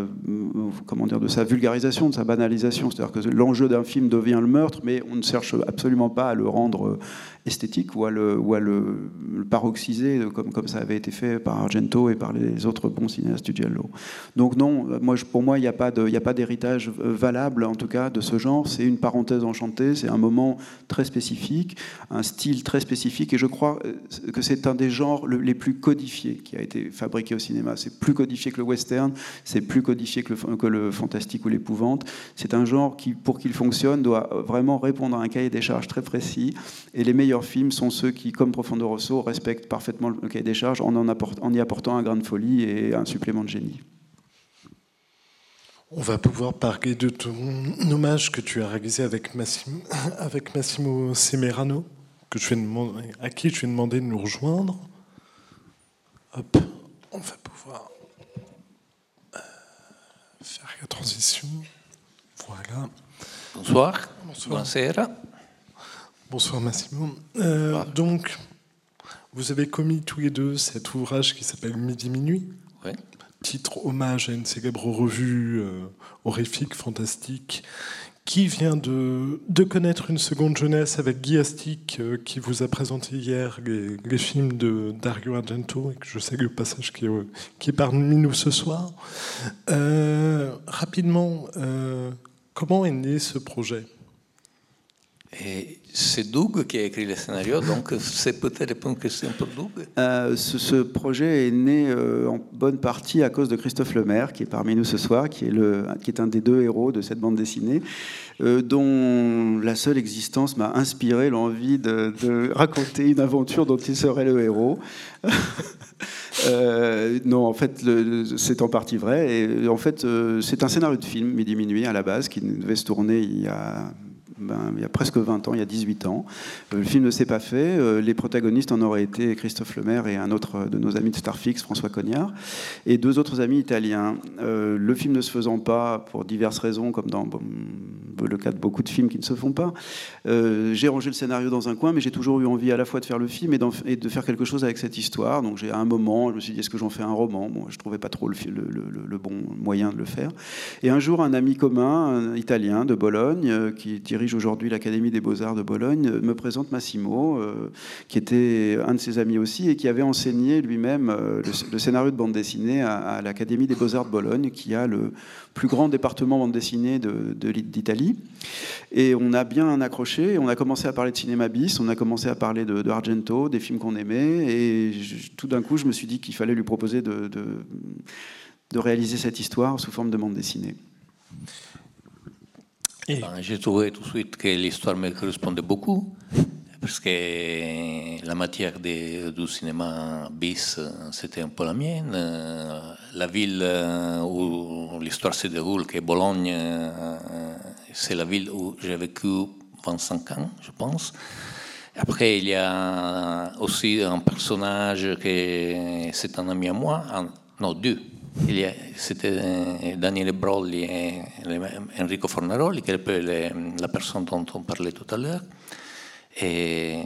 S3: comment dire, de sa vulgarisation, de sa banalisation. C'est-à-dire que l'enjeu d'un film devient le meurtre, mais on ne cherche absolument pas à le rendre euh, esthétique ou à le, ou à le, le paroxyser euh, comme, comme ça avait été fait par Argento et par les autres bons cinéastes du giallo. Donc non, moi, pour moi, il n'y a pas d'héritage valable, en tout cas, de ce genre. C'est une parenthèse enchantée, c'est un moment très spécifique, un style très spécifique, et je crois euh, que c'est un des genres le- les plus codifiés qui a été fabriqué au cinéma. C'est plus codifié que le western, c'est plus codifié que le, que le fantastique ou l'épouvante. C'est un genre qui, pour qu'il fonctionne, doit vraiment répondre à un cahier des charges très précis, et les meilleurs films sont ceux qui, comme Profondo Rosso, respectent parfaitement le cahier des charges en, y apportant un grain de folie et un supplément de génie.
S2: On va pouvoir parler de ton hommage que tu as réalisé avec Massimo, avec Semerano, à qui je vais demander de nous rejoindre. Hop, on va pouvoir euh, faire la transition. Voilà.
S6: Bonsoir.
S2: Bonsoir. Bonsoir Massimo. Euh, donc, vous avez commis tous les deux cet ouvrage qui s'appelle Midi Minuit,
S6: Oui.
S2: titre hommage à une célèbre revue euh, horrifique, fantastique, qui vient de, connaître une seconde jeunesse avec Guy Astic, euh, qui vous a présenté hier les, films de Dario Argento, et que je salue au passage qui, est, euh, qui est parmi nous ce soir. Euh, rapidement, comment est né ce projet?
S6: Et c'est Doug qui a écrit le scénario, donc c'est peut-être une question pour Doug.
S3: Euh, ce, projet est né euh, en bonne partie à cause de Christophe Lemaire, qui est parmi nous ce soir, qui est, le, qui est un des deux héros de cette bande dessinée, euh, dont la seule existence m'a inspiré l'envie de, raconter une aventure dont il serait le héros. Non, en fait, c'est en partie vrai. Et en fait, c'est un scénario de film, Midi Minuit, à la base, qui devait se tourner il y a, ben, il y a presque 20 ans, il y a 18 ans. Euh, le film ne s'est pas fait. Euh, les protagonistes en auraient été Christophe Lemaire et un autre de nos amis de Starfix, François Cognard, et deux autres amis italiens. Euh, le film ne se faisant pas, pour diverses raisons, comme dans le cas de beaucoup de films qui ne se font pas, j'ai rangé le scénario dans un coin, mais j'ai toujours eu envie à la fois de faire le film et, de faire quelque chose avec cette histoire. Donc j'ai à un moment, je me suis dit, est-ce que j'en fais un roman? Bon, je trouvais pas trop le, le- bon moyen de le faire. Et un jour, un ami commun, un italien de Bologne, qui dirige aujourd'hui l'Académie des Beaux-Arts de Bologne, euh, me présente Massimo, euh, qui était un de ses amis aussi et qui avait enseigné lui-même euh, le, scénario de bande dessinée à, l'Académie des Beaux-Arts de Bologne, qui a le plus grand département bande dessinée de- de- d'Italie. Et on a bien accroché, on a commencé à parler de cinéma bis, on a commencé à parler de, Argento, des films qu'on aimait, et tout d'un coup, je me suis dit qu'il fallait lui proposer de réaliser cette histoire sous forme de bande dessinée.
S2: Et
S6: Ben, J'ai trouvé tout de suite que l'histoire me correspondait beaucoup, parce que la matière du cinéma bis, c'était un peu la mienne. Euh, La ville euh, où l'histoire se déroule, qui est Bologne, euh, c'est la ville où j'ai vécu 25 ans, je pense. Après, il y a aussi un personnage qui c'est un ami à moi, un- non deux. C'était Daniele Brolli et Enrico Fornaroli, qui est la personne dont on parlait tout à l'heure. Et,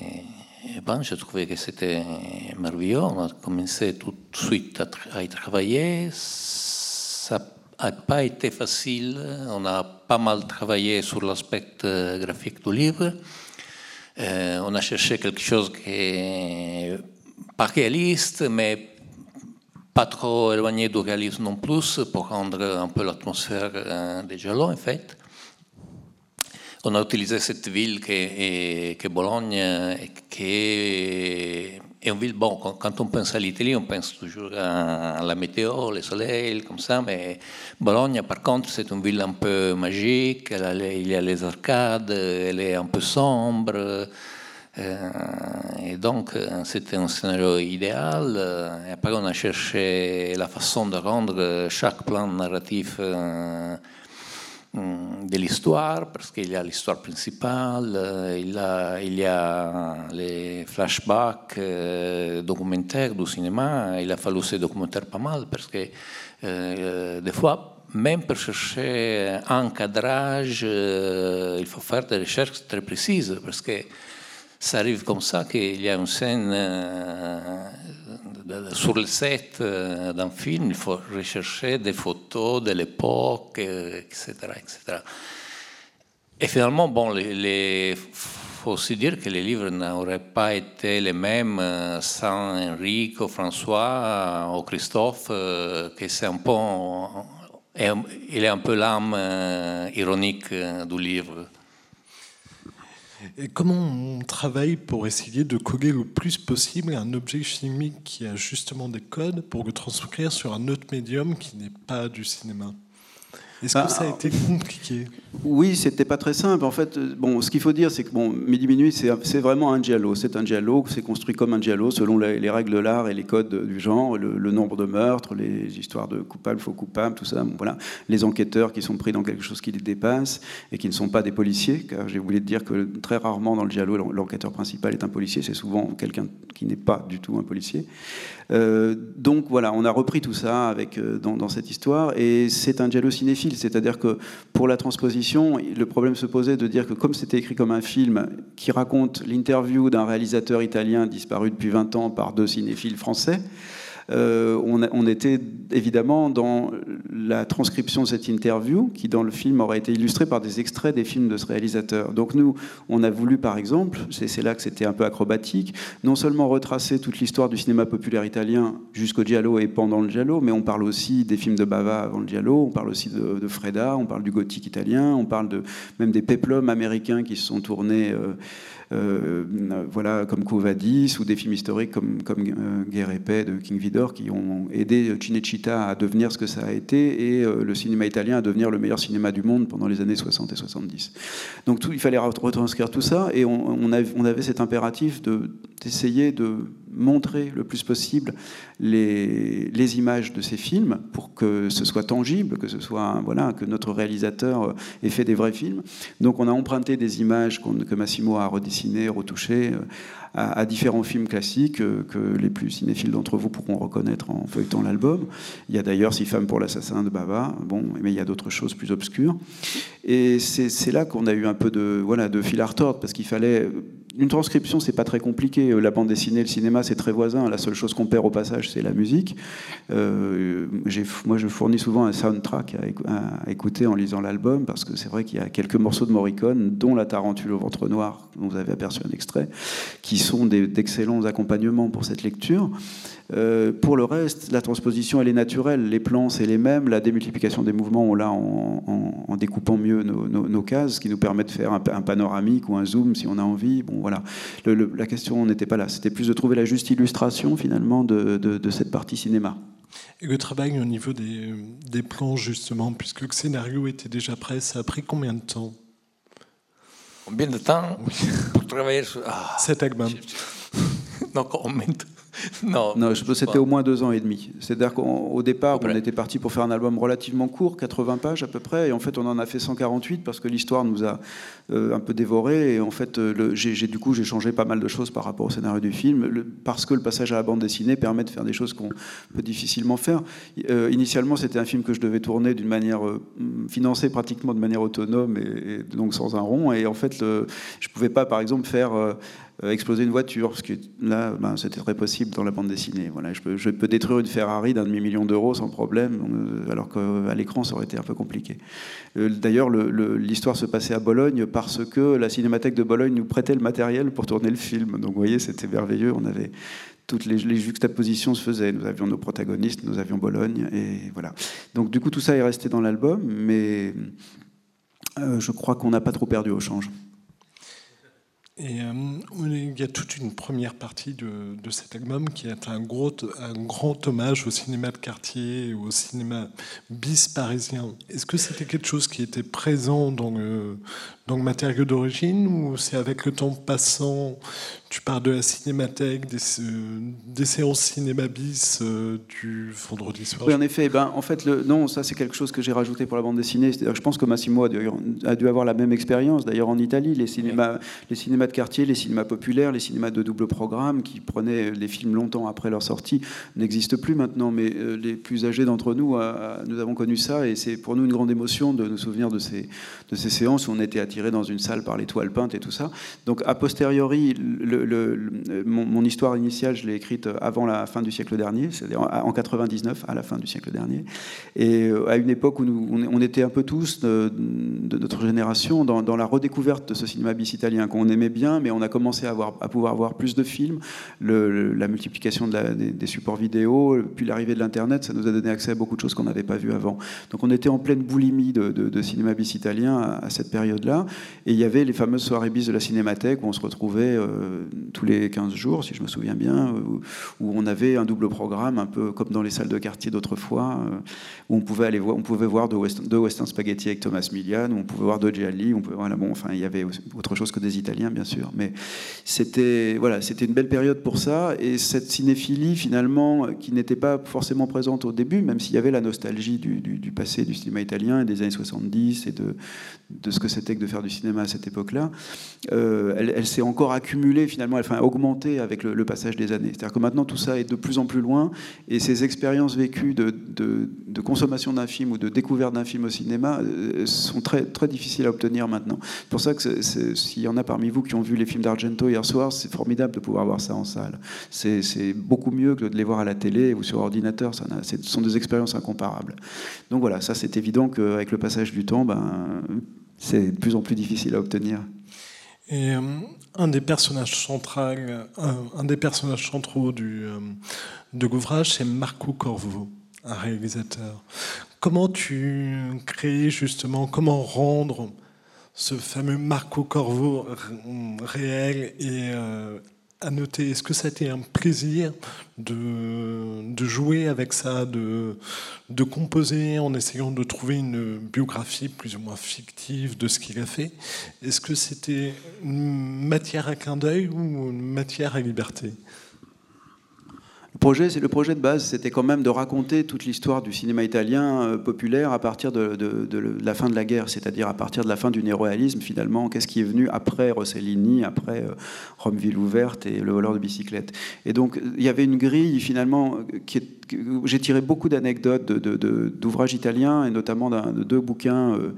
S6: et ben, j'ai trouvé que c'était merveilleux. On a commencé tout de suite à y travailler. Ça n'a pas été facile. On a pas mal travaillé sur l'aspect euh, graphique du livre. Euh, on a cherché quelque chose qui est pas réaliste, mais pas trop éloigné du réalisme non plus, pour rendre un peu l'atmosphère euh, des Giallo, en fait. On a utilisé cette ville qui est, Bologne, et qui est, une ville, bon, quand, on pense à l'Italie, on pense toujours à, la météo, le soleil, comme ça, mais Bologne, par contre, c'est une ville un peu magique, il y a les arcades, elle est un peu sombre, euh, et donc, euh, c'était un scénario idéal. Euh, Et après, on a cherché la façon de rendre euh, chaque plan narratif euh, hum, de l'histoire, parce qu'il y a l'histoire principale, euh, il, y a, les flashbacks euh, documentaires du cinéma. Il a fallu ces documentaires pas mal, parce que euh, des fois, même pour chercher un cadrage, euh, il faut faire des recherches très précises, parce que ça arrive comme ça qu'il y a une scène euh, sur le set euh, d'un film, il faut rechercher des photos de l'époque, euh, etc., etc. Et finalement, bon, il faut aussi dire que les livres n'auraient pas été les mêmes sans Enrico, François ou Christophe, que c'est un peu, il est un peu l'âme ironique du livre.
S2: Et comment on travaille pour essayer de coller le plus possible un objet chimique qui a justement des codes pour le transcrire sur un autre médium qui n'est pas du cinéma? Est-ce
S3: Bah,
S2: que ça a été compliqué?
S3: Oui, c'était pas très simple. En fait, euh, bon, ce qu'il faut dire, c'est que bon, Midi Minuit, c'est vraiment un giallo. C'est un giallo, c'est construit comme un giallo selon les, les règles de l'art et les codes du genre, le, le nombre de meurtres, les histoires de coupables, faux coupables, tout ça. Bon, voilà, les enquêteurs qui sont pris dans quelque chose qui les dépasse et qui ne sont pas des policiers, car j'ai de dire que très rarement dans le giallo, l'en- l'enquêteur principal est un policier. C'est souvent quelqu'un qui n'est pas du tout un policier. Euh, donc voilà, on a repris tout ça avec, euh, dans, dans cette histoire, et c'est un giallo cinéphile, c'est-à-dire que pour la transposition, le problème se posait de dire que comme c'était écrit comme un film qui raconte l'interview d'un réalisateur italien disparu depuis 20 ans par deux cinéphiles français, euh, on, était évidemment dans la transcription de cette interview, qui dans le film aurait été illustrée par des extraits des films de ce réalisateur. Donc nous, on a voulu par exemple, c'est là que c'était un peu acrobatique, non seulement retracer toute l'histoire du cinéma populaire italien jusqu'au Giallo et pendant le Giallo, mais on parle aussi des films de Bava avant le Giallo, on parle aussi de, Freda, on parle du gothique italien, on parle de, même des peplums américains qui se sont tournés. Euh, voilà, comme Covadis ou des films historiques comme, euh, Guerre et Paix de King Vidor qui ont aidé Cinecittà à devenir ce que ça a été et euh, le cinéma italien à devenir le meilleur cinéma du monde pendant les années 60 et 70. Donc il fallait retranscrire tout ça et on, avait, cet impératif d'essayer de, de montrer le plus possible les, images de ces films pour que ce soit tangible, que ce soit voilà, que notre réalisateur ait fait des vrais films. Donc on a emprunté des images que Massimo a redessinées, retouchées à, à, différents films classiques que les plus cinéphiles d'entre vous pourront reconnaître en feuilletant l'album. Il y a d'ailleurs Six femmes pour l'assassin de Bava, bon, mais il y a d'autres choses plus obscures. Et c'est là qu'on a eu un peu de, voilà, de fil à retordre, parce qu'il fallait une transcription, c'est pas très compliqué. La bande dessinée, le cinéma, c'est très voisin. La seule chose qu'on perd au passage, c'est la musique. Euh, moi, je fournis souvent un soundtrack à, à écouter en lisant l'album, parce que c'est vrai qu'il y a quelques morceaux de Morricone, dont La Tarentule au ventre noir, dont vous avez aperçu un extrait, qui sont d'excellents accompagnements pour cette lecture. Euh, pour le reste, la transposition, elle est naturelle. Les plans, c'est les mêmes. La démultiplication des mouvements, on l'a en, en, en, découpant mieux nos, nos, nos, cases, ce qui nous permet de faire un, un, panoramique ou un zoom si on a envie. Bon, voilà. Le, le, la question n'était pas là. C'était plus de trouver la juste illustration, finalement, de, de, de cette partie cinéma.
S2: Et le travail au niveau des, des, plans, justement, puisque le scénario était déjà prêt, ça a pris combien de temps?
S6: Combien de temps oui. pour travailler sur... Ah,
S2: Cet album
S6: Non, combien de
S3: non, non c'était au moins deux ans et demi. C'est-à-dire qu'au départ, on était parti pour faire un album relativement court, 80 pages à peu près, et en fait, on en a fait 148 parce que l'histoire nous a euh, un peu dévoré. Et en fait, euh, du coup, j'ai changé pas mal de choses par rapport au scénario du film, le, parce que le passage à la bande dessinée permet de faire des choses qu'on peut difficilement faire. Euh, initialement, c'était un film que je devais tourner d'une manière euh, financée pratiquement de manière autonome et, et, donc sans un rond. Et en fait, le, je pouvais pas, par exemple, faire exploser une voiture, parce que là, ben, c'était très possible dans la bande dessinée. Voilà, je, peux, détruire une Ferrari d'un demi-million d'euros sans problème, euh, alors qu'à l'écran, ça aurait été un peu compliqué. Euh, D'ailleurs, l'histoire se passait à Bologne parce que la Cinémathèque de Bologne nous prêtait le matériel pour tourner le film. Donc, vous voyez, c'était merveilleux. On avait toutes les, les, juxtapositions se faisaient. Nous avions nos protagonistes, nous avions Bologne, et voilà. Donc, du coup, tout ça est resté dans l'album, mais euh, je crois qu'on n'a pas trop perdu au change.
S2: Et euh, il y a toute une première partie de, cet album qui est un, gros, un grand hommage au cinéma de quartier, au cinéma bis parisien. Est-ce que c'était quelque chose qui était présent dans le, dans le matériau d'origine ou c'est avec le temps passant tu parles de la cinémathèque, des, euh, des séances cinéma bis euh, du vendredi soir?
S3: Oui, en effet. Ben, en fait, le, non, ça c'est quelque chose que j'ai rajouté pour la bande dessinée. Je pense que Massimo a dû, avoir la même expérience. D'ailleurs, en Italie, les cinémas, les cinémas de quartier, les cinémas populaires, les cinémas de double programme qui prenaient les films longtemps après leur sortie n'existent plus maintenant. Mais euh, les plus âgés d'entre nous, euh, nous avons connu ça et c'est pour nous une grande émotion de nous souvenir de ces, de ces séances où on était attirés dans une salle par les toiles peintes et tout ça. Donc, a posteriori, mon, histoire initiale, je l'ai écrite avant la fin du siècle dernier, c'est-à-dire en 99, à la fin du siècle dernier, et euh, à une époque où nous, on, était un peu tous de, notre génération dans, la redécouverte de ce cinéma bis italien qu'on aimait bien, mais on a commencé à, avoir, à pouvoir voir plus de films, la multiplication des, supports vidéo, puis l'arrivée de l'internet, ça nous a donné accès à beaucoup de choses qu'on n'avait pas vues avant. Donc on était en pleine boulimie de, cinéma bis italien à cette période-là, et il y avait les fameuses soirées bis de la Cinémathèque où on se retrouvait euh, tous les 15 jours, si je me souviens bien, où, on avait un double programme, un peu comme dans les salles de quartier d'autrefois, euh, où on pouvait aller voir, on pouvait voir de Western, Spaghetti avec Thomas Milian, où on pouvait voir de Gialli, on pouvait, voilà, bon, enfin, il y avait autre chose que des Italiens, bien sûr, mais c'était, voilà, c'était une belle période pour ça, et cette cinéphilie, finalement, qui n'était pas forcément présente au début, même s'il y avait la nostalgie du, passé du cinéma italien et des années 70 et de ce que c'était que de faire du cinéma à cette époque-là, euh, elle, s'est encore accumulée finalement, elle a augmenté avec le, passage des années. C'est-à-dire que maintenant tout ça est de plus en plus loin et ces expériences vécues de, consommation d'un film ou de découverte d'un film au cinéma euh, sont très, difficiles à obtenir maintenant. C'est pour ça que s'il y en a parmi vous qui ont vu les films d'Argento hier soir, c'est formidable de pouvoir voir ça en salle. C'est beaucoup mieux que de les voir à la télé ou sur ordinateur. Ce sont des expériences incomparables. Donc voilà, ça c'est évident qu'avec le passage du temps, ben, c'est de plus en plus difficile à obtenir.
S2: Et euh, un des personnages centraux, euh, du, euh, de l'ouvrage, c'est Marco Corvo, un réalisateur. Comment tu crées justement, comment rendre ce fameux Marco Corvo réel et à noter, est-ce que ça a été un plaisir de, jouer avec ça, de, de, composer en essayant de trouver une biographie plus ou moins fictive de ce qu'il a fait? Est-ce que c'était une matière à clin d'œil ou une matière à liberté?
S3: Projet, c'est le projet de base, c'était quand même de raconter toute l'histoire du cinéma italien euh, populaire à partir de, la fin de la guerre, c'est-à-dire à partir de la fin du néoréalisme finalement. Qu'est-ce qui est venu après Rossellini, après euh, Rome ville ouverte et le voleur de bicyclette. Et donc il y avait une grille finalement j'ai tiré beaucoup d'anecdotes d'ouvrages italiens et notamment de deux bouquins. Euh,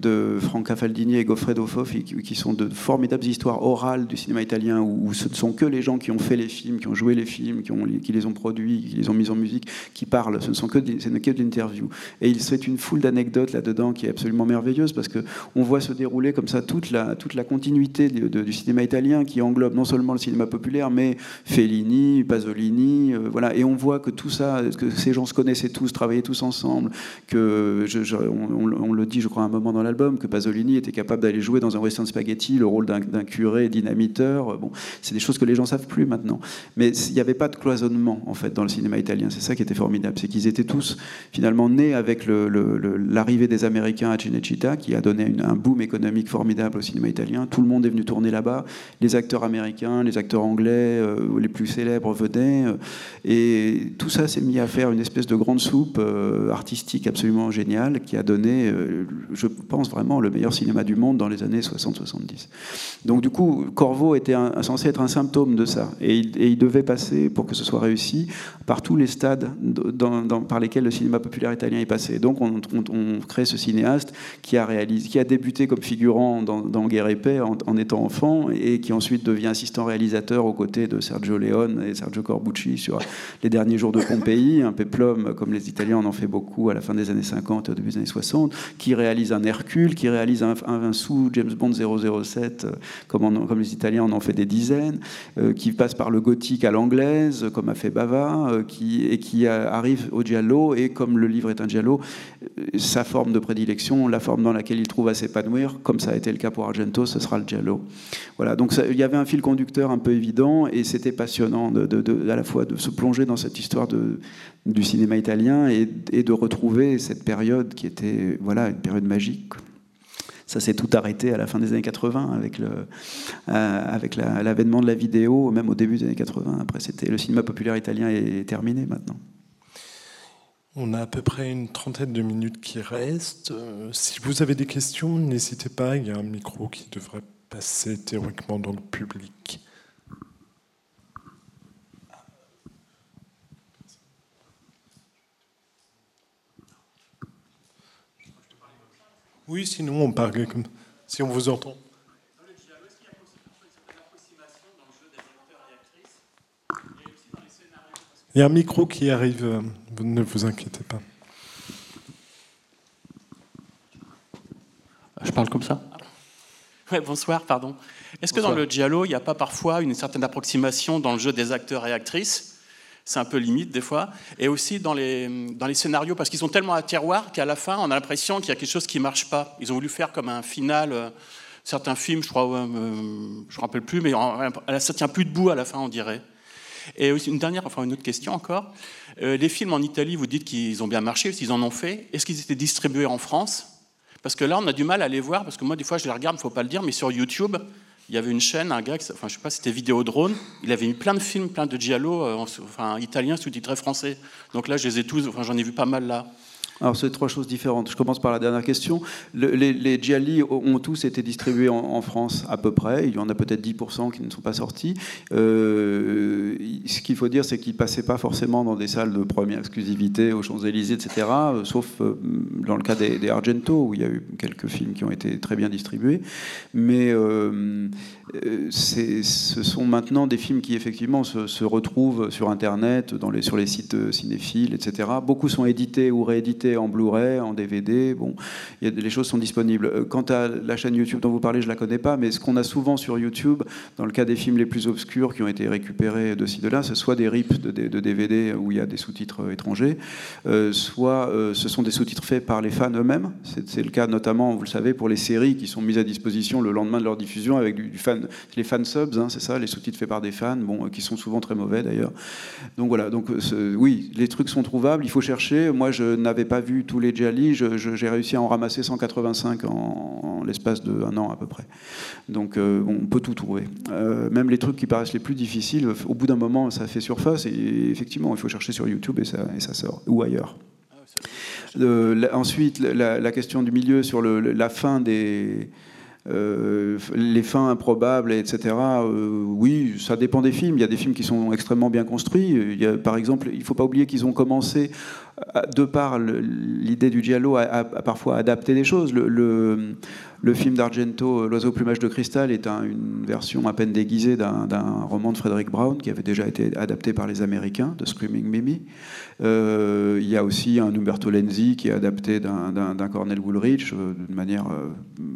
S3: de Franca Faldini et Goffredo Foffi, qui sont de formidables histoires orales du cinéma italien, où, ce ne sont que les gens qui ont fait les films, qui ont joué les films, qui, ont, qui les ont produits, qui les ont mis en musique, qui parlent. Ce ne sont que, que de l'interview. Et il fait une foule d'anecdotes là-dedans qui est absolument merveilleuse, parce qu'on voit se dérouler comme ça toute la, toute la continuité du cinéma italien, qui englobe non seulement le cinéma populaire, mais Fellini, Pasolini, euh, voilà. Et on voit que tout ça, que ces gens se connaissaient tous, travaillaient tous ensemble, que on, le dit, je crois, à un moment dans l'album, que Pasolini était capable d'aller jouer dans un western spaghetti le rôle d'un curé dynamiteur. Bon, c'est des choses que les gens savent plus maintenant. Mais il n'y avait pas de cloisonnement en fait dans le cinéma italien. C'est ça qui était formidable, c'est qu'ils étaient tous finalement nés avec l'arrivée des Américains à Cinecittà, qui a donné un boom économique formidable au cinéma italien. Tout le monde est venu tourner là-bas. Les acteurs américains, les acteurs anglais, euh, les plus célèbres venaient. Euh, et tout ça s'est mis à faire une espèce de grande soupe euh, artistique absolument géniale qui a donné, je pense vraiment, le meilleur cinéma du monde dans les années 60-70. Donc du coup, Corvo était censé être un symptôme de ça. Et il, devait passer, pour que ce soit réussi, par tous les stades par lesquels le cinéma populaire italien est passé. Donc on, crée ce cinéaste qui a, réalisé, qui a débuté comme figurant dans, Guerre et Paix en, étant enfant et qui ensuite devient assistant réalisateur aux côtés de Sergio Leone et Sergio Corbucci sur Les Derniers Jours de Pompéi, un péplum comme les Italiens en ont fait beaucoup à la fin des années 50 et au début des années 60, qui réalise un Hercule, qui réalise un, sous James Bond 007, euh, comme, les Italiens en ont fait des dizaines, euh, qui passe par le gothique à l'anglaise, comme a fait Bava, euh, qui, et qui arrive au giallo, et comme le livre est un giallo, sa forme de prédilection, la forme dans laquelle il trouve à s'épanouir, comme ça a été le cas pour Argento, ce sera le giallo. Voilà, donc il y avait un fil conducteur un peu évident, et c'était passionnant de, à la fois de se plonger dans cette histoire de, du cinéma italien et, et de retrouver cette période qui était voilà, une période magique. Ça s'est tout arrêté à la fin des années 80 avec, le, euh, avec l'avènement de la vidéo, même au début des années 80. Après, c'était le cinéma populaire italien est terminé maintenant.
S2: On a à peu près une trentaine de minutes qui restent. Euh, si vous avez des questions, n'hésitez pas. Il y a un micro qui devrait passer théoriquement dans le public. Oui, sinon on parle comme si on vous entend. Il y a un micro qui arrive, euh, ne vous inquiétez pas.
S7: Je parle comme ça
S8: ouais, Bonsoir, pardon. Est-ce que dans le Giallo, il n'y a pas parfois une certaine approximation dans le jeu des acteurs et actrices? C'est un peu limite des fois. Et aussi dans les, dans les scénarios, parce qu'ils sont tellement à tiroir qu'à la fin, on a l'impression qu'il y a quelque chose qui ne marche pas. Ils ont voulu faire comme un final. Euh, certains films, je crois, euh, je ne me rappelle plus, mais ça tient plus debout à la fin, on dirait. Et aussi une dernière, enfin une autre question encore. Euh, les films en Italie, vous dites qu'ils ont bien marché, s'ils en ont fait. Est-ce qu'ils étaient distribués en France? Parce que là, on a du mal à les voir, parce que moi, des fois, je les regarde, il ne faut pas le dire, mais sur YouTube, il y avait une chaîne, un gars, enfin je sais pas, c'était Vidéodrone, il avait mis plein de films, plein de giallo, euh, enfin italiens sous-titrés français. Donc là, je les ai tous, enfin j'en ai vu pas mal là.
S3: Alors, c'est trois choses différentes. Je commence par la dernière question. les, les Gialli ont tous été distribués en, France à peu près. Il y en a peut-être 10% qui ne sont pas sortis. Euh, ce qu'il faut dire, c'est qu'ils ne passaient pas forcément dans des salles de première exclusivité aux Champs-Élysées, etc., euh, sauf euh, dans le cas des, Argento, où il y a eu quelques films qui ont été très bien distribués. Mais ce sont maintenant des films qui, effectivement, se, retrouvent sur Internet, sur les sites cinéphiles, etc. Beaucoup sont édités ou réédités en Blu-ray, en DVD. Bon, les choses sont disponibles. Euh, quant à la chaîne YouTube dont vous parlez, je la connais pas, mais ce qu'on a souvent sur YouTube, dans le cas des films les plus obscurs qui ont été récupérés de ci de là, ce soit des rips de, DVD où il y a des sous-titres étrangers, euh, soit euh, ce sont des sous-titres faits par les fans eux-mêmes. C'est le cas notamment, vous le savez, pour les séries qui sont mises à disposition le lendemain de leur diffusion avec du, fan, les fan subs, hein, c'est ça, les sous-titres faits par des fans, bon, qui sont souvent très mauvais d'ailleurs. Donc voilà, donc oui, les trucs sont trouvables, il faut chercher. Moi, je n'avais pas vu tous les Jali, j'ai réussi à en ramasser 185 en, l'espace d'un an à peu près. Donc euh, on peut tout trouver. Euh, même les trucs qui paraissent les plus difficiles, au bout d'un moment, ça fait surface et effectivement, il faut chercher sur YouTube et ça, et ça sort, ou ailleurs. ensuite, la, question du milieu sur la fin des euh, les fins improbables, etc. Euh, oui, ça dépend des films. Il y a des films qui sont extrêmement bien construits. Il y a, par exemple, il ne faut pas oublier qu'ils ont commencé, de par l'idée du giallo, à, parfois adapter des choses. le, film d'Argento, euh, L'oiseau plumage de cristal, est une version à peine déguisée d'un roman de Frederick Brown qui avait déjà été adapté par les Américains, de Screaming Mimi. Euh, il y a aussi un Umberto Lenzi qui est adapté d'un Cornel Woolrich euh, d'une manière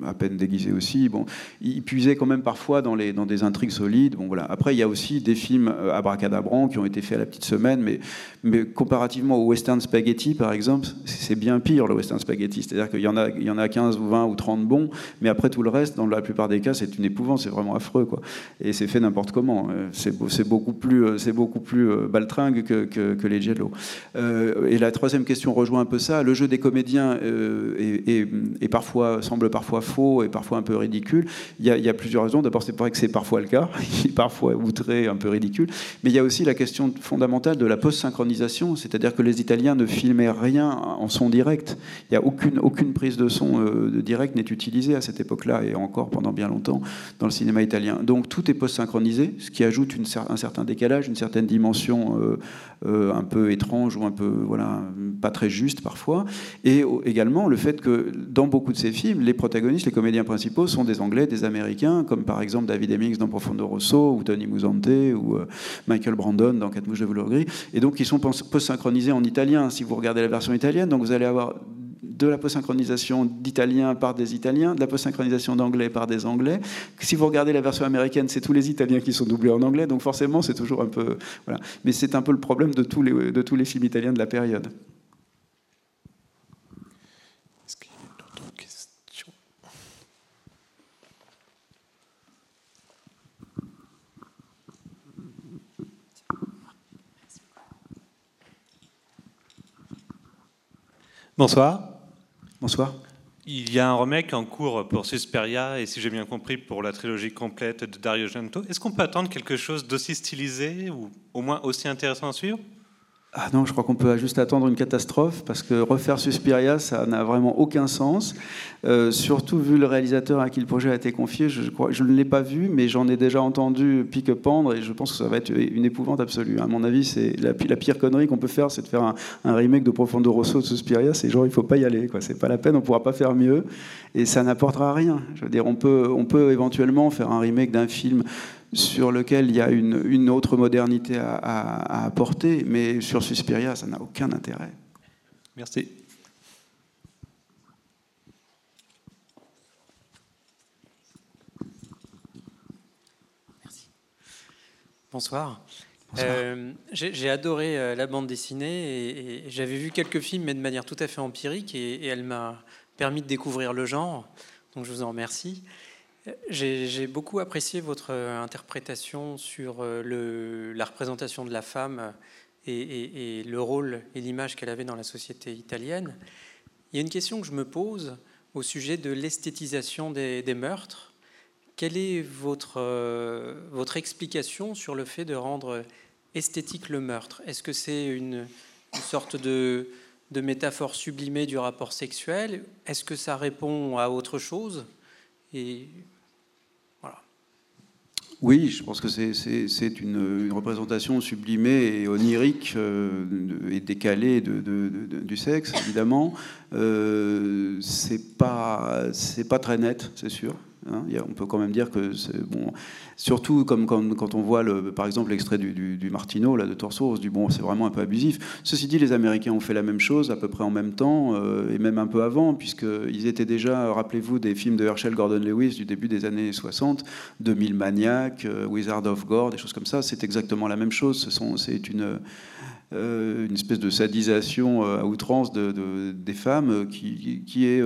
S3: à peine déguisée aussi. Bon, il puisait quand même parfois dans des intrigues solides. Bon, voilà. Après, il y a aussi des films abracadabrants qui ont été faits à la petite semaine, mais, mais comparativement au western spaghetti, par exemple, c'est bien pire le western spaghetti. C'est-à-dire qu'il y, en a, y en a 15 ou 20 ou 30 bons, mais après, tout le reste, dans la plupart des cas, c'est une épouvante, c'est vraiment affreux. Quoi. Et c'est fait n'importe comment. Euh, c'est beaucoup plus, euh, plus euh, baltringue que, que, les jello. et la troisième question rejoint un peu ça. Le jeu des comédiens est, parfois, semble parfois faux et parfois un peu ridicule. Il y a, plusieurs raisons. D'abord, c'est vrai que c'est parfois le cas. Parfois outré, un peu ridicule. Mais il y a aussi la question fondamentale de la post-synchronisation, c'est-à-dire que les Italiens ne filmaient rien en son direct. Il n'y a aucune, aucune prise de son de direct n'est utilisée à cette époque-là et encore pendant bien longtemps dans le cinéma italien. Donc tout est post-synchronisé, ce qui ajoute un certain décalage, une certaine dimension euh, euh, un peu étrange ou un peu voilà pas très juste parfois. Et également le fait que dans beaucoup de ces films, les protagonistes, les comédiens principaux sont des Anglais, des Américains, comme par exemple David Hemmings dans Profondo Rosso ou Tony Musante ou euh, Michael Brandon dans Quatre mouches de velours gris. Et donc ils sont post-synchronisés en italien si vous regardez la version italienne. Donc vous allez avoir de la post-synchronisation d'italien par des Italiens, de la post-synchronisation d'anglais par des Anglais. Si vous regardez la version américaine, c'est tous les Italiens qui sont doublés en anglais, donc forcément c'est toujours un peu... Voilà. Mais c'est un peu le problème de tous les, de tous les films italiens de la période. Est-ce qu'il y a d'autres questions
S7: Bonsoir.
S3: Bonsoir.
S7: Il y a un remake en cours pour Susperia et si j'ai bien compris pour la trilogie complète de Dario Gento. Est-ce qu'on peut attendre quelque chose d'aussi stylisé ou au moins aussi intéressant à suivre?
S3: Ah non, je crois qu'on peut juste attendre une catastrophe parce que refaire Suspiria, ça n'a vraiment aucun sens. Euh, surtout vu le réalisateur à qui le projet a été confié, je, ne l'ai pas vu, mais j'en ai déjà entendu pique-pendre et je pense que ça va être une épouvante absolue. À mon avis, c'est la, pire connerie qu'on peut faire, c'est de faire un, remake de Profondo Rosso de Suspiria. C'est genre, il faut pas y aller, quoi. C'est pas la peine, on pourra pas faire mieux et ça n'apportera rien. Je veux dire, on peut éventuellement faire un remake d'un film sur lequel il y a une, autre modernité à, apporter, mais sur Suspiria, ça n'a aucun intérêt.
S7: Merci.
S9: Bonsoir. Euh, j'ai adoré euh, la bande dessinée et, j'avais vu quelques films, mais de manière tout à fait empirique, et elle m'a permis de découvrir le genre. Donc je vous en remercie. J'ai beaucoup apprécié votre interprétation sur euh, la représentation de la femme et, le rôle et l'image qu'elle avait dans la société italienne. Il y a une question que je me pose au sujet de l'esthétisation des, meurtres. Quelle est votre, euh, votre explication sur le fait de rendre esthétique le meurtre? Est-ce que c'est une, sorte de, métaphores sublimées du rapport sexuel? Est-ce que ça répond à autre chose?
S3: Oui, je pense que c'est une, représentation sublimée et onirique euh, et décalée du sexe, évidemment. Euh, c'est pas très net, c'est sûr. Hein. on peut quand même dire que c'est bon, surtout comme, quand on voit par exemple l'extrait du, du, Martino là, de Torso, on se dit bon c'est vraiment un peu abusif. Ceci dit, les Américains ont fait la même chose à peu près en même temps euh, et même un peu avant, puisqu'ils étaient déjà, rappelez-vous, des films de Herschel Gordon Lewis du début des années 60, 2000 Maniac, euh, Wizard of Gore, des choses comme ça. C'est exactement la même chose. C'est une euh, une espèce de sadisation à outrance de, des femmes qui est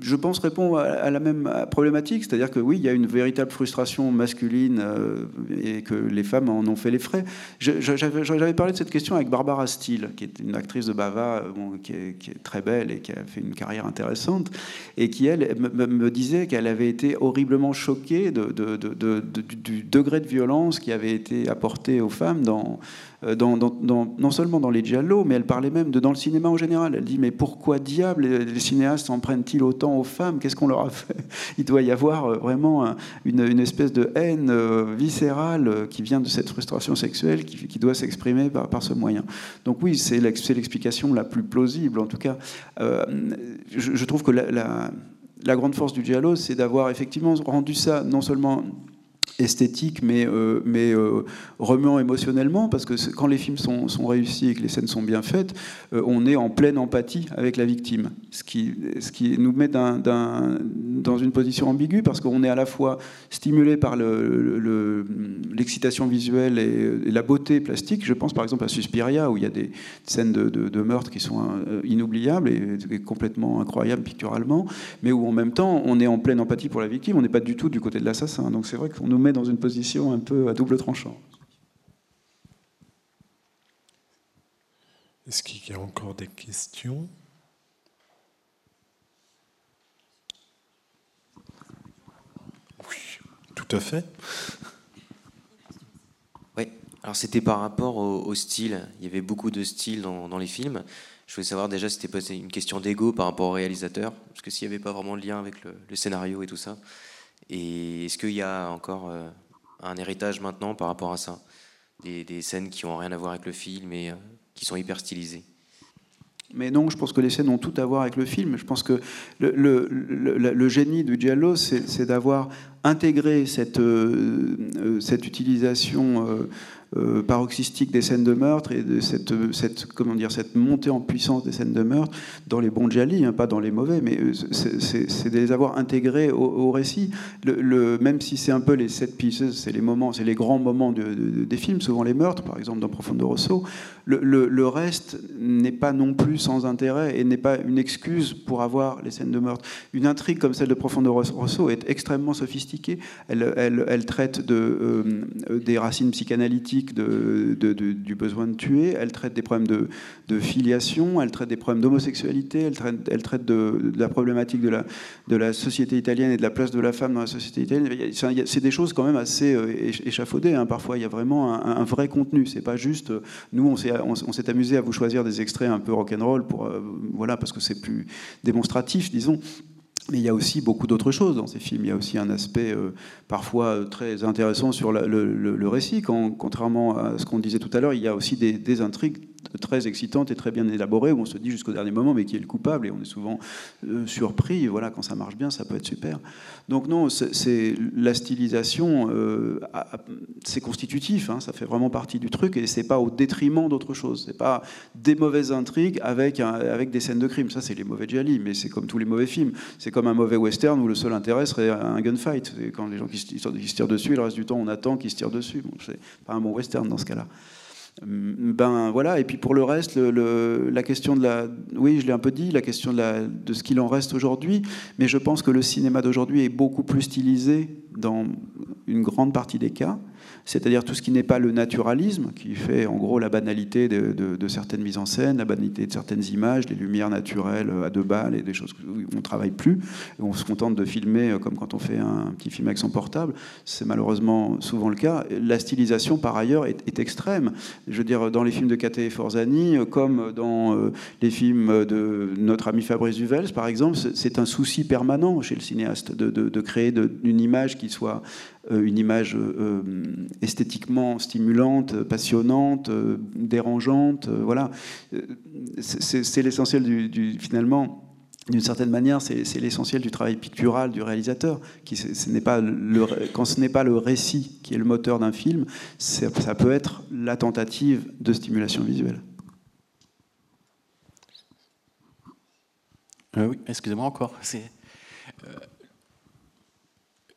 S3: je pense, répond à la même problématique, c'est-à-dire que oui, il y a une véritable frustration masculine euh, et que les femmes en ont fait les frais. J'avais parlé de cette question avec Barbara Steele, qui est une actrice de Bava, euh, qui, est, très belle et qui a fait une carrière intéressante, et qui, elle, me disait qu'elle avait été horriblement choquée du degré de violence qui avait été apporté aux femmes dans euh, non seulement dans les giallo, mais elle parlait même dans le cinéma en général. Elle dit mais pourquoi diable les, cinéastes s'en prennent-ils autant aux femmes? Qu'est-ce qu'on leur a fait? Il doit y avoir euh, vraiment une, espèce de haine euh, viscérale qui vient de cette frustration sexuelle qui, doit s'exprimer par, ce moyen. Donc oui, c'est l'explication la plus plausible. En tout cas, je, trouve que la, la grande force du giallo, c'est d'avoir effectivement rendu ça non seulement esthétique, mais, euh, mais euh, remuant émotionnellement, parce que quand les films sont, sont, réussis et que les scènes sont bien faites, euh, on est en pleine empathie avec la victime, ce qui, ce qui nous met dans une position ambiguë, parce qu'on est à la fois stimulé par l'excitation le, visuelle et, la beauté plastique. Je pense par exemple à Suspiria, où il y a des scènes de, de, meurtre qui sont inoubliables et, et, complètement incroyables picturalement, mais où en même temps on est en pleine empathie pour la victime, on n'est pas du tout du côté de l'assassin. Donc c'est vrai qu'on nous met dans une position un peu à double tranchant.
S2: Est-ce qu'il y a encore des questions? Oui, tout à fait.
S10: Oui, alors c'était par rapport au, style. Il y avait beaucoup de style dans, les films. Je voulais savoir déjà si c'était une question d'ego par rapport au réalisateur, parce que s'il n'y avait pas vraiment de lien avec le, le scénario et tout ça. Et est-ce qu'il y a encore euh, un héritage maintenant par rapport à ça? Des, scènes qui n'ont rien à voir avec le film et euh, qui sont hyper stylisées
S3: mais non, je pense que les scènes ont tout à voir avec le film. Je pense que le, génie du Giallo, c'est d'avoir intégré cette, euh, cette utilisation paroxystique des scènes de meurtre et de cette, comment dire, cette montée en puissance des scènes de meurtre dans les bons Djali, hein, pas dans les mauvais, mais euh, c'est de les avoir intégrés au, récit. Même si c'est un peu les set pieces, c'est les moments, c'est les grands moments de, des films, souvent les meurtres, par exemple dans Profondo Rosso, le, le reste n'est pas non plus sans intérêt et n'est pas une excuse pour avoir les scènes de meurtre. Une intrigue comme celle de Profondo Rosso est extrêmement sophistiquée. Elle, elle, elle traite de, euh, des racines psychanalytiques de, du besoin de tuer, elle traite des problèmes de, filiation, elle traite des problèmes d'homosexualité, elle traite, elle traite de, la problématique de la, de la société italienne et de la place de la femme dans la société italienne. C'est des choses quand même assez euh, échafaudées. Hein. Parfois, il y a vraiment un, vrai contenu. C'est pas juste, euh, nous, on s'est amusé à vous choisir des extraits un peu rock'n'roll pour, euh, voilà, parce que c'est plus démonstratif, disons. Mais il y a aussi beaucoup d'autres choses dans ces films. Il y a aussi un aspect euh, parfois euh, très intéressant sur le, récit. Contrairement à ce qu'on disait tout à l'heure, il y a aussi des intrigues très excitante et très bien élaborée, où on se dit jusqu'au dernier moment, mais qui est le coupable, et on est souvent euh, surpris. voilà, quand ça marche bien, ça peut être super. Donc non, c'est la stylisation, euh, c'est constitutif, hein, ça fait vraiment partie du truc, et c'est pas au détriment d'autre chose. C'est pas des mauvaises intrigues avec, avec des scènes de crime. Ça, c'est les mauvais Jali, mais c'est comme tous les mauvais films. C'est comme un mauvais western où le seul intérêt serait un gunfight. Quand les gens qui se, tirent dessus, le reste du temps, on attend qu'ils se tirent dessus. Bon, c'est pas un bon western dans ce cas-là. Ben voilà, et puis pour le reste, la question de la. Oui, je l'ai un peu dit, la question de ce qu'il en reste aujourd'hui, mais je pense que le cinéma d'aujourd'hui est beaucoup plus stylisé dans une grande partie des cas. C'est-à-dire tout ce qui n'est pas le naturalisme, qui fait en gros la banalité de, certaines mises en scène, la banalité de certaines images, les lumières naturelles à deux balles et des choses où on ne travaille plus, on se contente de filmer comme quand on fait un petit film avec son portable, c'est malheureusement souvent le cas. La stylisation, par ailleurs, est, extrême. Je veux dire, dans les films de Kate Forzani, comme dans euh, les films de notre ami Fabrice Duvels, par exemple, c'est un souci permanent chez le cinéaste de, créer une image qui soit euh, une image euh, esthétiquement stimulante, passionnante, euh, dérangeante. Voilà, c'est l'essentiel du, finalement d'une certaine manière, c'est l'essentiel du travail pictural du réalisateur. Qui, ce n'est pas le, quand ce n'est pas le récit qui est le moteur d'un film, ça peut être la tentative de stimulation visuelle.
S8: oui, excusez-moi encore.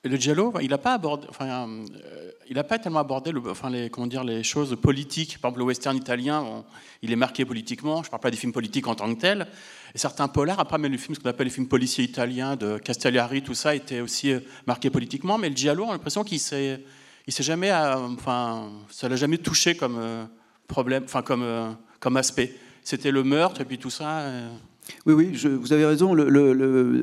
S8: Le Giallo, il n'a euh, pas tellement abordé, le, les, les choses politiques. Par exemple, le western italien, il est marqué politiquement. Je ne parle pas des films politiques en tant que tels. Et certains polars, après, mais les films, ce qu'on appelle les films policiers italiens de Castellari, tout ça, étaient aussi euh, marqués politiquement. Mais le Giallo, on a l'impression qu'il s'est, il s'est jamais, euh, enfin, ça l'a jamais touché comme problème, comme aspect. C'était le meurtre et puis tout ça.
S3: Oui, oui, vous avez raison.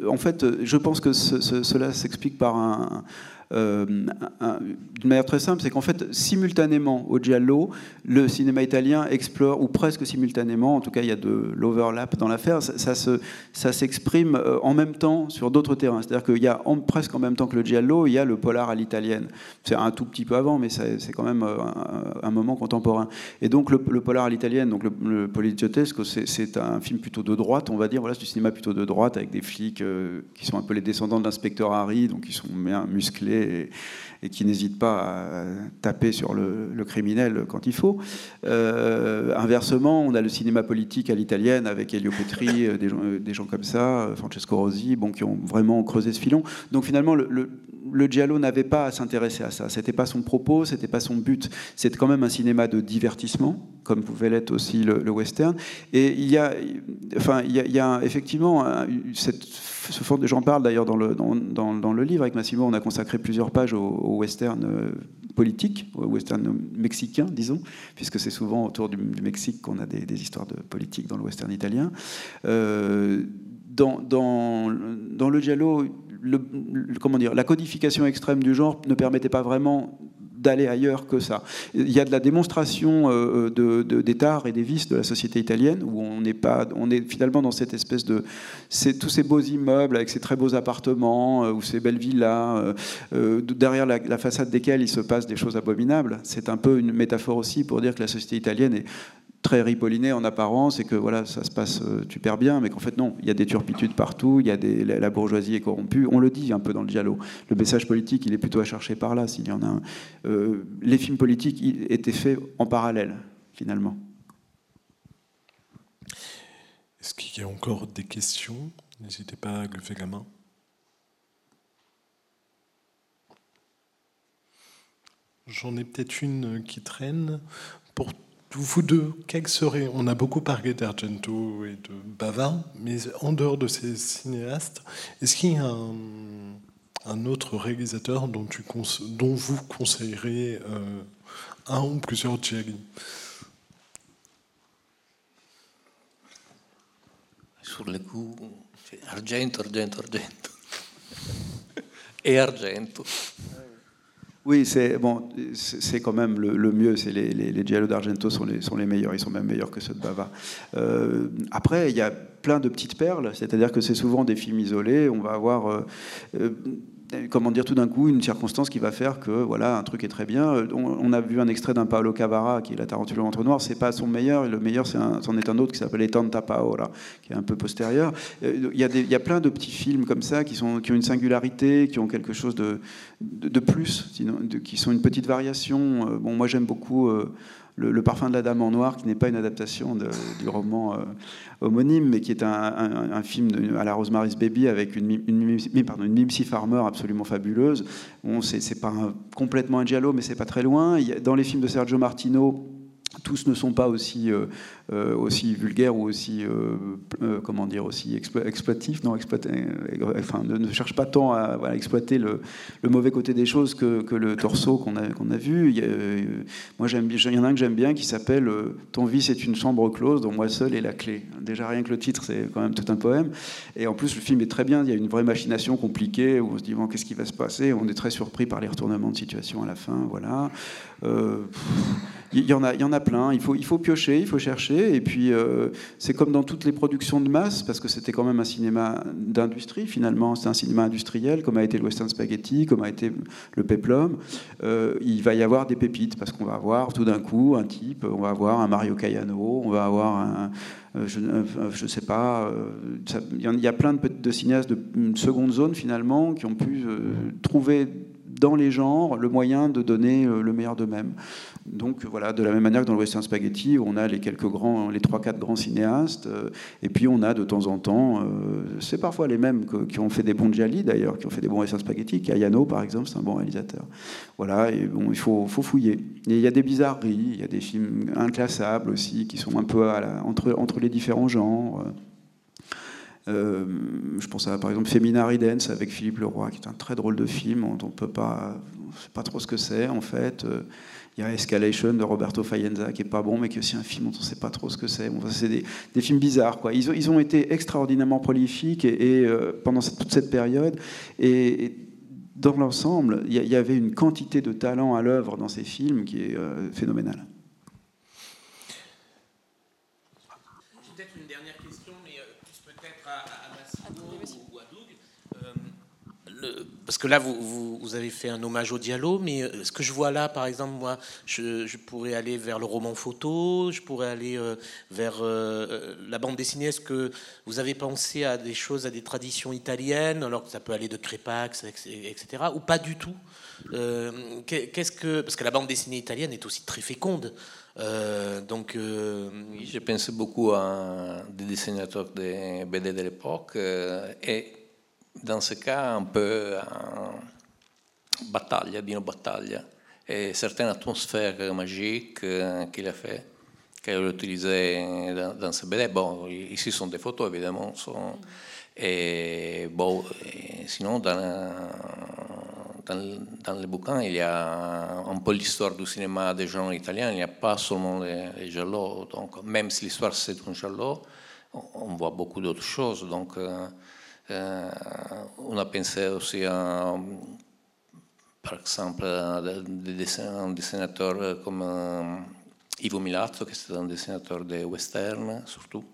S3: en fait, je pense que cela s'explique par un, d'une manière très simple, c'est qu'en fait, simultanément au Giallo, le cinéma italien explore, ou presque simultanément, en tout cas il y a de l'overlap dans l'affaire, ça, ça s'exprime euh, en même temps sur d'autres terrains. C'est-à-dire qu'il y a presque en même temps que le Giallo, il y a le polar à l'italienne. C'est un tout petit peu avant, mais c'est quand même euh, un, moment contemporain. Et donc le, polar à l'italienne, donc le, le poliziotesco, c'est un film plutôt de droite, on va dire, voilà, c'est du cinéma plutôt de droite, avec des flics qui sont un peu les descendants de l'inspecteur Harry, donc qui sont bien musclés et, qui n'hésite pas à taper sur le, criminel quand il faut. Euh, inversement, on a le cinéma politique à l'italienne avec Elio Petri, euh, des, gens, euh, des gens comme ça, Francesco Rosi, bon, qui ont vraiment creusé ce filon. Donc finalement, le, le Giallo n'avait pas à s'intéresser à ça. C'était pas son propos, c'était pas son but. C'est quand même un cinéma de divertissement, comme pouvait l'être aussi le, western. Et il y a, enfin, il y a, effectivement cette, ce j'en parle d'ailleurs dans le, dans, dans, le livre avec Massimo. On a consacré plusieurs pages au, western euh, politique, au western mexicain, disons, puisque c'est souvent autour du, Mexique qu'on a des, histoires de politique dans le western italien. Euh, dans, dans, le Giallo, comment dire, la codification extrême du genre ne permettait pas vraiment d'aller ailleurs que ça. Il y a de la démonstration euh, de, des tares et des vices de la société italienne, où on pas, on est finalement dans cette espèce de, tous ces beaux immeubles avec ces très beaux appartements euh, ou ces belles villas, euh, derrière la, la, façade desquelles il se passe des choses abominables. C'est un peu une métaphore aussi pour dire que la société italienne est très ripolliné en apparence et que voilà, ça se passe euh, super bien, mais qu'en fait non, il y a des turpitudes partout, il y a la, bourgeoisie est corrompue. On le dit un peu dans le dialogue. Le message politique, il est plutôt à chercher par là, s'il y en a un. Euh, les films politiques étaient faits en parallèle, finalement.
S2: Est-ce qu'il y a encore des questions? N'hésitez pas à lever la main. J'en ai peut-être une qui traîne. Pour vous deux, quels seraient On a beaucoup parlé d'Argento et de Bava, mais en dehors de ces cinéastes, est-ce qu'il y a un, autre réalisateur dont, vous conseillerez euh, un ou plusieurs Jerry
S6: Sur le coup, Argento, Argento, Argento. et Argento.
S3: Oui, c'est bon, c'est quand même le, mieux. C'est les, les, d'Argento sont les, sont les meilleurs. Ils sont même meilleurs que ceux de Bava. Euh, après, il y a plein de petites perles. C'est-à-dire que c'est souvent des films isolés. On va avoir euh, euh, comment dire, tout d'un coup, une circonstance qui va faire que, voilà, un truc est très bien. On, a vu un extrait d'un Paolo Cavara, qui est La Tarentule entre noir, c'est pas son meilleur, le meilleur, c'en est, un autre qui s'appelle Tanta Paola, qui est un peu postérieur. Euh, il y, a il y, a plein de petits films comme ça qui, sont, qui ont une singularité, qui ont quelque chose de, de, plus, qui sont une petite variation. Euh, bon, moi, j'aime beaucoup. Euh, le, parfum de la dame en noir, qui n'est pas une adaptation du roman euh, homonyme, mais qui est un, film à la Rosemary's Baby avec une, une Mimsy Farmer absolument fabuleuse. Bon, c'est pas complètement un giallo, mais c'est pas très loin. dans les films de Sergio Martino, tous ne sont pas aussi, euh, euh, aussi vulgaires ou aussi, euh, comment dire, aussi exploitifs, non, enfin, ne, ne, cherchent pas tant à exploiter le, mauvais côté des choses que, que le torso qu'on a, qu'on a vu. Il y, moi, il y en a un que j'aime bien qui s'appelle Ton vie, c'est une chambre close dont moi seul est la clé. Déjà, rien que le titre, c'est quand même tout un poème. Et en plus, le film est très bien. Il y a une vraie machination compliquée où on se dit, bon, qu'est-ce qui va se passer? On est très surpris par les retournements de situation à la fin. Voilà. Il y, en a, il y en a plein. Il faut, il faut piocher, il faut chercher. Et puis, euh, c'est comme dans toutes les productions de masse, parce que c'était quand même un cinéma d'industrie, finalement. C'est un cinéma industriel, comme a été le Western Spaghetti, comme a été le Peplum. Euh, il va y avoir des pépites, parce qu'on va avoir tout d'un coup un type, on va avoir un Mario Cayano, on va avoir un. Euh, je ne sais pas, il y a plein de, cinéastes de seconde zone finalement qui ont pu trouver dans les genres le moyen de donner le meilleur d'eux-mêmes. Donc voilà, de la même manière que dans le Western Spaghetti, on a les quelques grands, les trois quatre grands cinéastes, euh, et puis on a de temps en temps, euh, c'est parfois les mêmes qui ont fait des bons Gialli d'ailleurs, qui ont fait des bons Western Spaghetti. Kayano par exemple, c'est un bon réalisateur. Voilà, il faut, fouiller. Il y a des bizarreries, il y a des films inclassables aussi qui sont un peu entre les différents genres. Euh, je pense à par exemple Femina Ridens avec Philippe Leroy, qui est un très drôle de film on on sait pas trop ce que c'est en fait. Il y a Escalation de Roberto Faenza qui est pas bon, mais qui est aussi un film dont on ne sait pas trop ce que c'est. c'est des, films bizarres. Quoi. Ils, ont, ils ont été extraordinairement prolifiques et, euh, pendant toute cette période. Et, dans l'ensemble, il y, avait une quantité de talent à l'œuvre dans ces films qui est euh, phénoménale.
S11: Parce que là, vous, avez fait un hommage au dialogue, mais euh, ce que je vois là, par exemple, moi, je, pourrais aller vers le roman photo, je pourrais aller euh, vers euh, la bande dessinée. Est-ce que vous avez pensé à des choses, à des traditions italiennes, alors que ça peut aller de Crépax, etc., ou pas du tout? Qu'est-ce que parce que la bande dessinée italienne est aussi très féconde. donc,
S6: oui, je beaucoup à des dessinateurs de BD de l'époque et dans ce cas un peu en battaglia, Dino Battaglia, et certaines atmosphères magiques euh, qu'il a fait, qu'il a utilisées dans, ce BD. Bon, ici sont des photos évidemment. Sont, et bon, sinon, dans, dans, dans, le bouquin, il y a un peu l'histoire du cinéma des gens italiens, il n'y a pas seulement les, les giallo. Donc, même si l'histoire c'est un giallo, on, voit beaucoup d'autres choses. Donc, euh, euh, on a pensé aussi à, par exemple, des un dessinateur comme euh, Ivo Milazzo, qui est un dessinateur de western, surtout,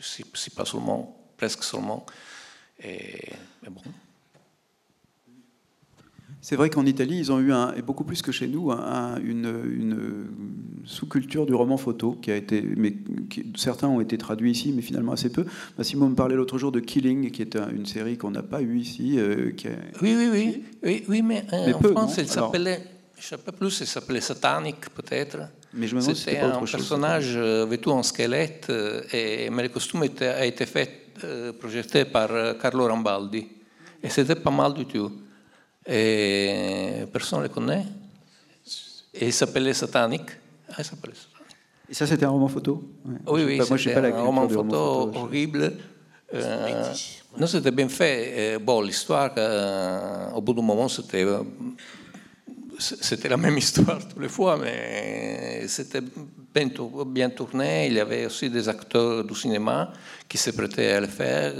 S6: si, si pas seulement, presque seulement. Et, mais bon.
S3: C'est vrai qu'en Italie, ils ont eu, un, et beaucoup plus que chez nous, une, sous-culture du roman photo, qui a été, mais certains ont été traduits ici, mais finalement assez peu. Massimo me parlait l'autre jour de Killing, qui est une série qu'on n'a pas eue ici. Euh,
S6: oui, oui, oui, oui, oui, mais, euh, en France, elle s'appelait, je ne sais pas plus, elle s'appelait Satanic, peut-être.
S3: Mais je me demande
S6: C'était un personnage euh, vêtu en squelette, et, mais le costume a été fait, projeté par Carlo Rambaldi. Et c'était pas mal du tout. Et personne ne le connaît. Et il s'appelait Satanic? Ah, il s'appelait Satanic.
S3: Et ça, c'était un roman photo
S6: Oui, oui, c'était un roman photo, horrible. Euh, non, c'était bien fait. bon, l'histoire, euh, au bout d'un moment, c'était, c'était la même histoire toutes les fois, mais c'était bien, bien, tourné. Il y avait aussi des acteurs du cinéma qui se prêtaient à le faire.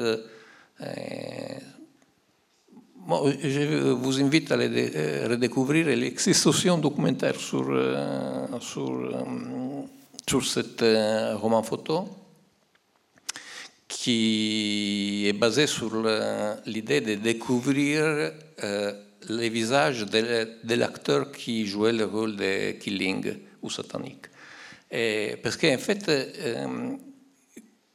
S6: Euh, je vous invite à euh, redécouvrir. Un documentaire sur, euh, sur, euh, sur ce roman photo qui est basé sur l'idée de découvrir les visages de, l'acteur qui jouait le rôle de Killing ou Satanique. Et parce qu'en fait,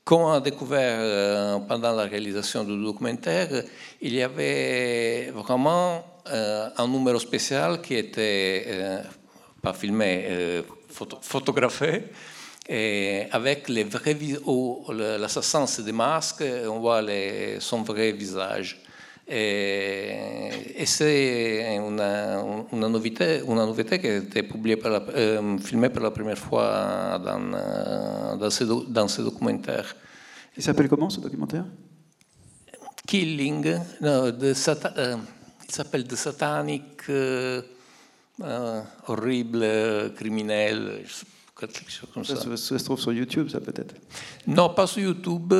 S6: comme on a découvert euh, pendant la réalisation du documentaire, il y avait vraiment euh, un numéro spécial qui était euh, pas filmé, photographié, et avec les vrais l'assassin c'est des masques, on voit son vrai visage. Et, c'est une, une, nouveauté, une nouveauté qui a été publiée par la, euh, filmée pour la première fois dans, dans, ce, dans ce documentaire.
S3: Il s'appelle comment ce documentaire?
S6: Killing, no, sata, euh, il s'appelle The Satanic, euh, euh, horrible, criminel, quelque chose comme ça.
S3: Ça, ça. ça se trouve sur YouTube, ça peut-être
S6: Non, pas sur YouTube.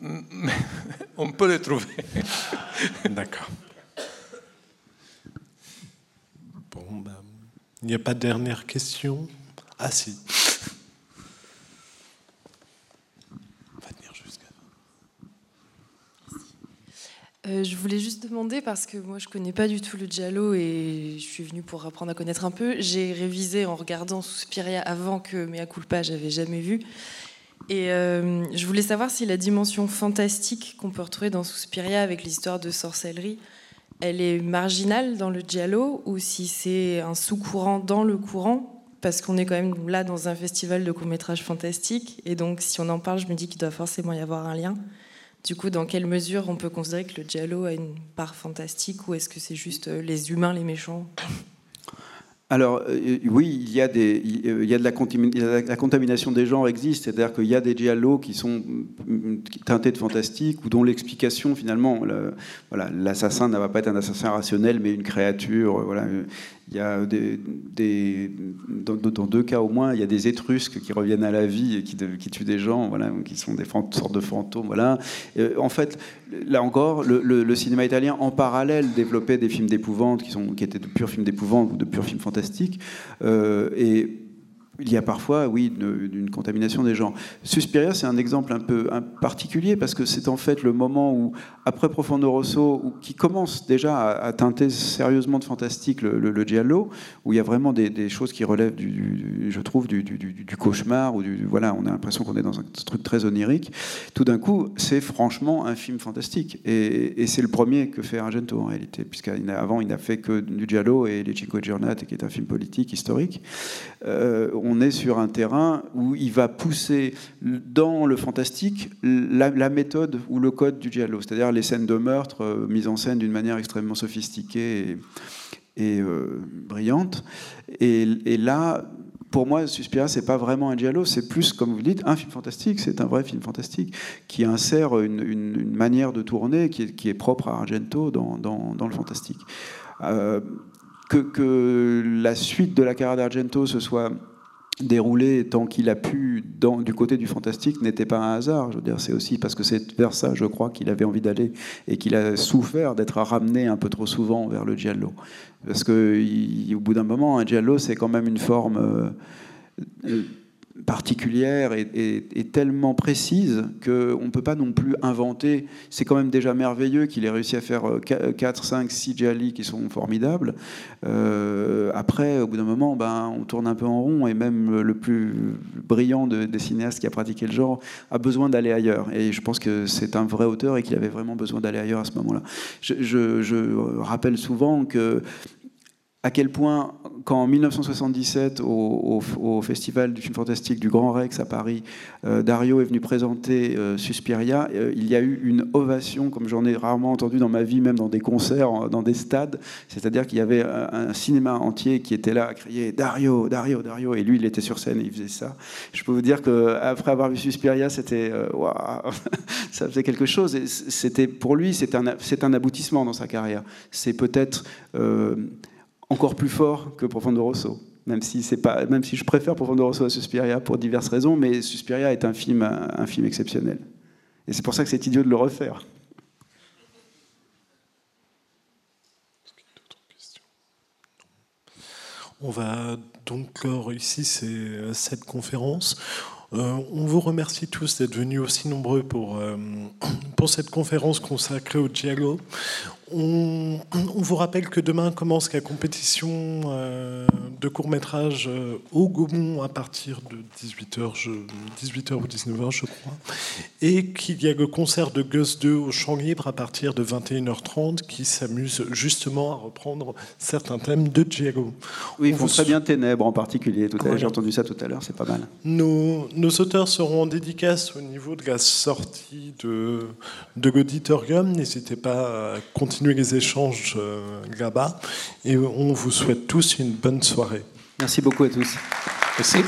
S6: On peut le trouver.
S2: D'accord. Bon, ben, il n'y a pas de dernière question? Ah si.
S12: Euh, je voulais juste demander, parce que moi je connais pas du tout le Giallo et je suis venue pour apprendre à connaître un peu. J'ai révisé en regardant Suspiria avant que Mea Culpa, j'avais jamais vu. Et euh, je voulais savoir si la dimension fantastique qu'on peut retrouver dans Suspiria avec l'histoire de sorcellerie, elle est marginale dans le Giallo ou si c'est un sous-courant dans le courant? Parce qu'on est quand même là dans un festival de court-métrage fantastique et donc si on en parle, je me dis qu'il doit forcément y avoir un lien. Du coup, dans quelle mesure on peut considérer que le Giallo a une part fantastique ou est-ce que c'est juste euh, les humains, les méchants?
S3: Alors euh, oui, il y a des, il de la, contamination des genres existe, c'est-à-dire qu'il y a des giallo qui sont mm, teintés de fantastique ou dont l'explication finalement, l'assassin ne va pas être un assassin rationnel, mais une créature, il y a des, dans, deux cas au moins, il y a des Étrusques qui reviennent à la vie et qui, tuent des gens, voilà, qui sont des sortes de fantômes. Voilà. En fait, là encore, le, cinéma italien en parallèle développait des films d'épouvante qui, qui étaient de purs films d'épouvante ou de purs films fantastiques. Euh, et il y a parfois, oui, d'une contamination des gens. Suspiria, c'est un exemple un peu particulier parce que c'est en fait le moment où, après Profondo Rosso, qui commence déjà à, teinter sérieusement de fantastique le, le, giallo, où il y a vraiment des, choses qui relèvent, du, je trouve, du, cauchemar, ou du, voilà, on a l'impression qu'on est dans un truc très onirique. Tout d'un coup, c'est franchement un film fantastique. Et, et c'est le premier que fait Argento en réalité, puisqu'avant, il n'a fait que du giallo et Les Cinque Giornate, qui est un film politique, historique. Euh, on est sur un terrain où il va pousser dans le fantastique la, méthode ou le code du giallo, c'est-à-dire les scènes de meurtre euh, mises en scène d'une manière extrêmement sophistiquée et, euh, brillante. Et, là, pour moi, Suspiria, c'est pas vraiment un giallo, c'est plus, comme vous dites, un film fantastique. C'est un vrai film fantastique qui insère une, une, manière de tourner qui est, propre à Argento dans, le fantastique. Euh, que, que, la suite de la carrière d'Argento se soit déroulé tant qu'il a pu du côté du fantastique n'était pas un hasard. Je veux dire, c'est aussi parce que c'est vers ça, je crois, qu'il avait envie d'aller et qu'il a souffert d'être ramené un peu trop souvent vers le giallo. Parce que au bout d'un moment, un giallo, c'est quand même une forme euh, particulière et, tellement précise qu'on ne peut pas non plus inventer. C'est quand même déjà merveilleux qu'il ait réussi à faire 4, 5, 6 Jali qui sont formidables. Euh, après, au bout d'un moment, ben, on tourne un peu en rond et même le plus brillant de, des cinéastes qui a pratiqué le genre a besoin d'aller ailleurs. Et je pense que c'est un vrai auteur et qu'il avait vraiment besoin d'aller ailleurs à ce moment-là. Je rappelle souvent que à quel point, quand en 1977, au, Festival du film fantastique du Grand Rex à Paris, euh, Dario est venu présenter euh, Suspiria, euh, il y a eu une ovation, comme j'en ai rarement entendu dans ma vie, même dans des concerts, dans des stades. C'est-à-dire qu'il y avait un, cinéma entier qui était là à crier Dario, Dario, Dario, et lui, il était sur scène et il faisait ça. Je peux vous dire qu'après avoir vu Suspiria, c'était wow, ça faisait quelque chose. C'était pour lui, c'est un, un aboutissement dans sa carrière. C'est peut-être encore plus fort que Profondo Rosso. Même si, pas, même si je préfère Profondo Rosso à Suspiria pour diverses raisons, mais Suspiria est un film, un film exceptionnel. Et c'est pour ça que c'est idiot de le refaire.
S2: On va donc clore ici cette conférence. Euh, on vous remercie tous d'être venus aussi nombreux pour, euh, pour cette conférence consacrée au Giallo. On, on, vous rappelle que demain commence la compétition euh, de court-métrage euh, au Gaumont à partir de 18h, je, 18h ou 19h, je crois. Et qu'il y a le concert de Gus 2 au Champ Libre à partir de 21h30 qui s'amuse justement à reprendre certains thèmes de Giallo.
S3: Oui, ils font très bien Ténèbres en particulier. Voilà. J'ai entendu ça tout à l'heure, c'est pas mal.
S2: Nos, nos, auteurs seront en dédicace au niveau de la sortie de, de l'auditorium. N'hésitez pas à continuer continuer les échanges là-bas. Et on vous souhaite tous une bonne soirée.
S3: Merci beaucoup à tous.
S6: Merci.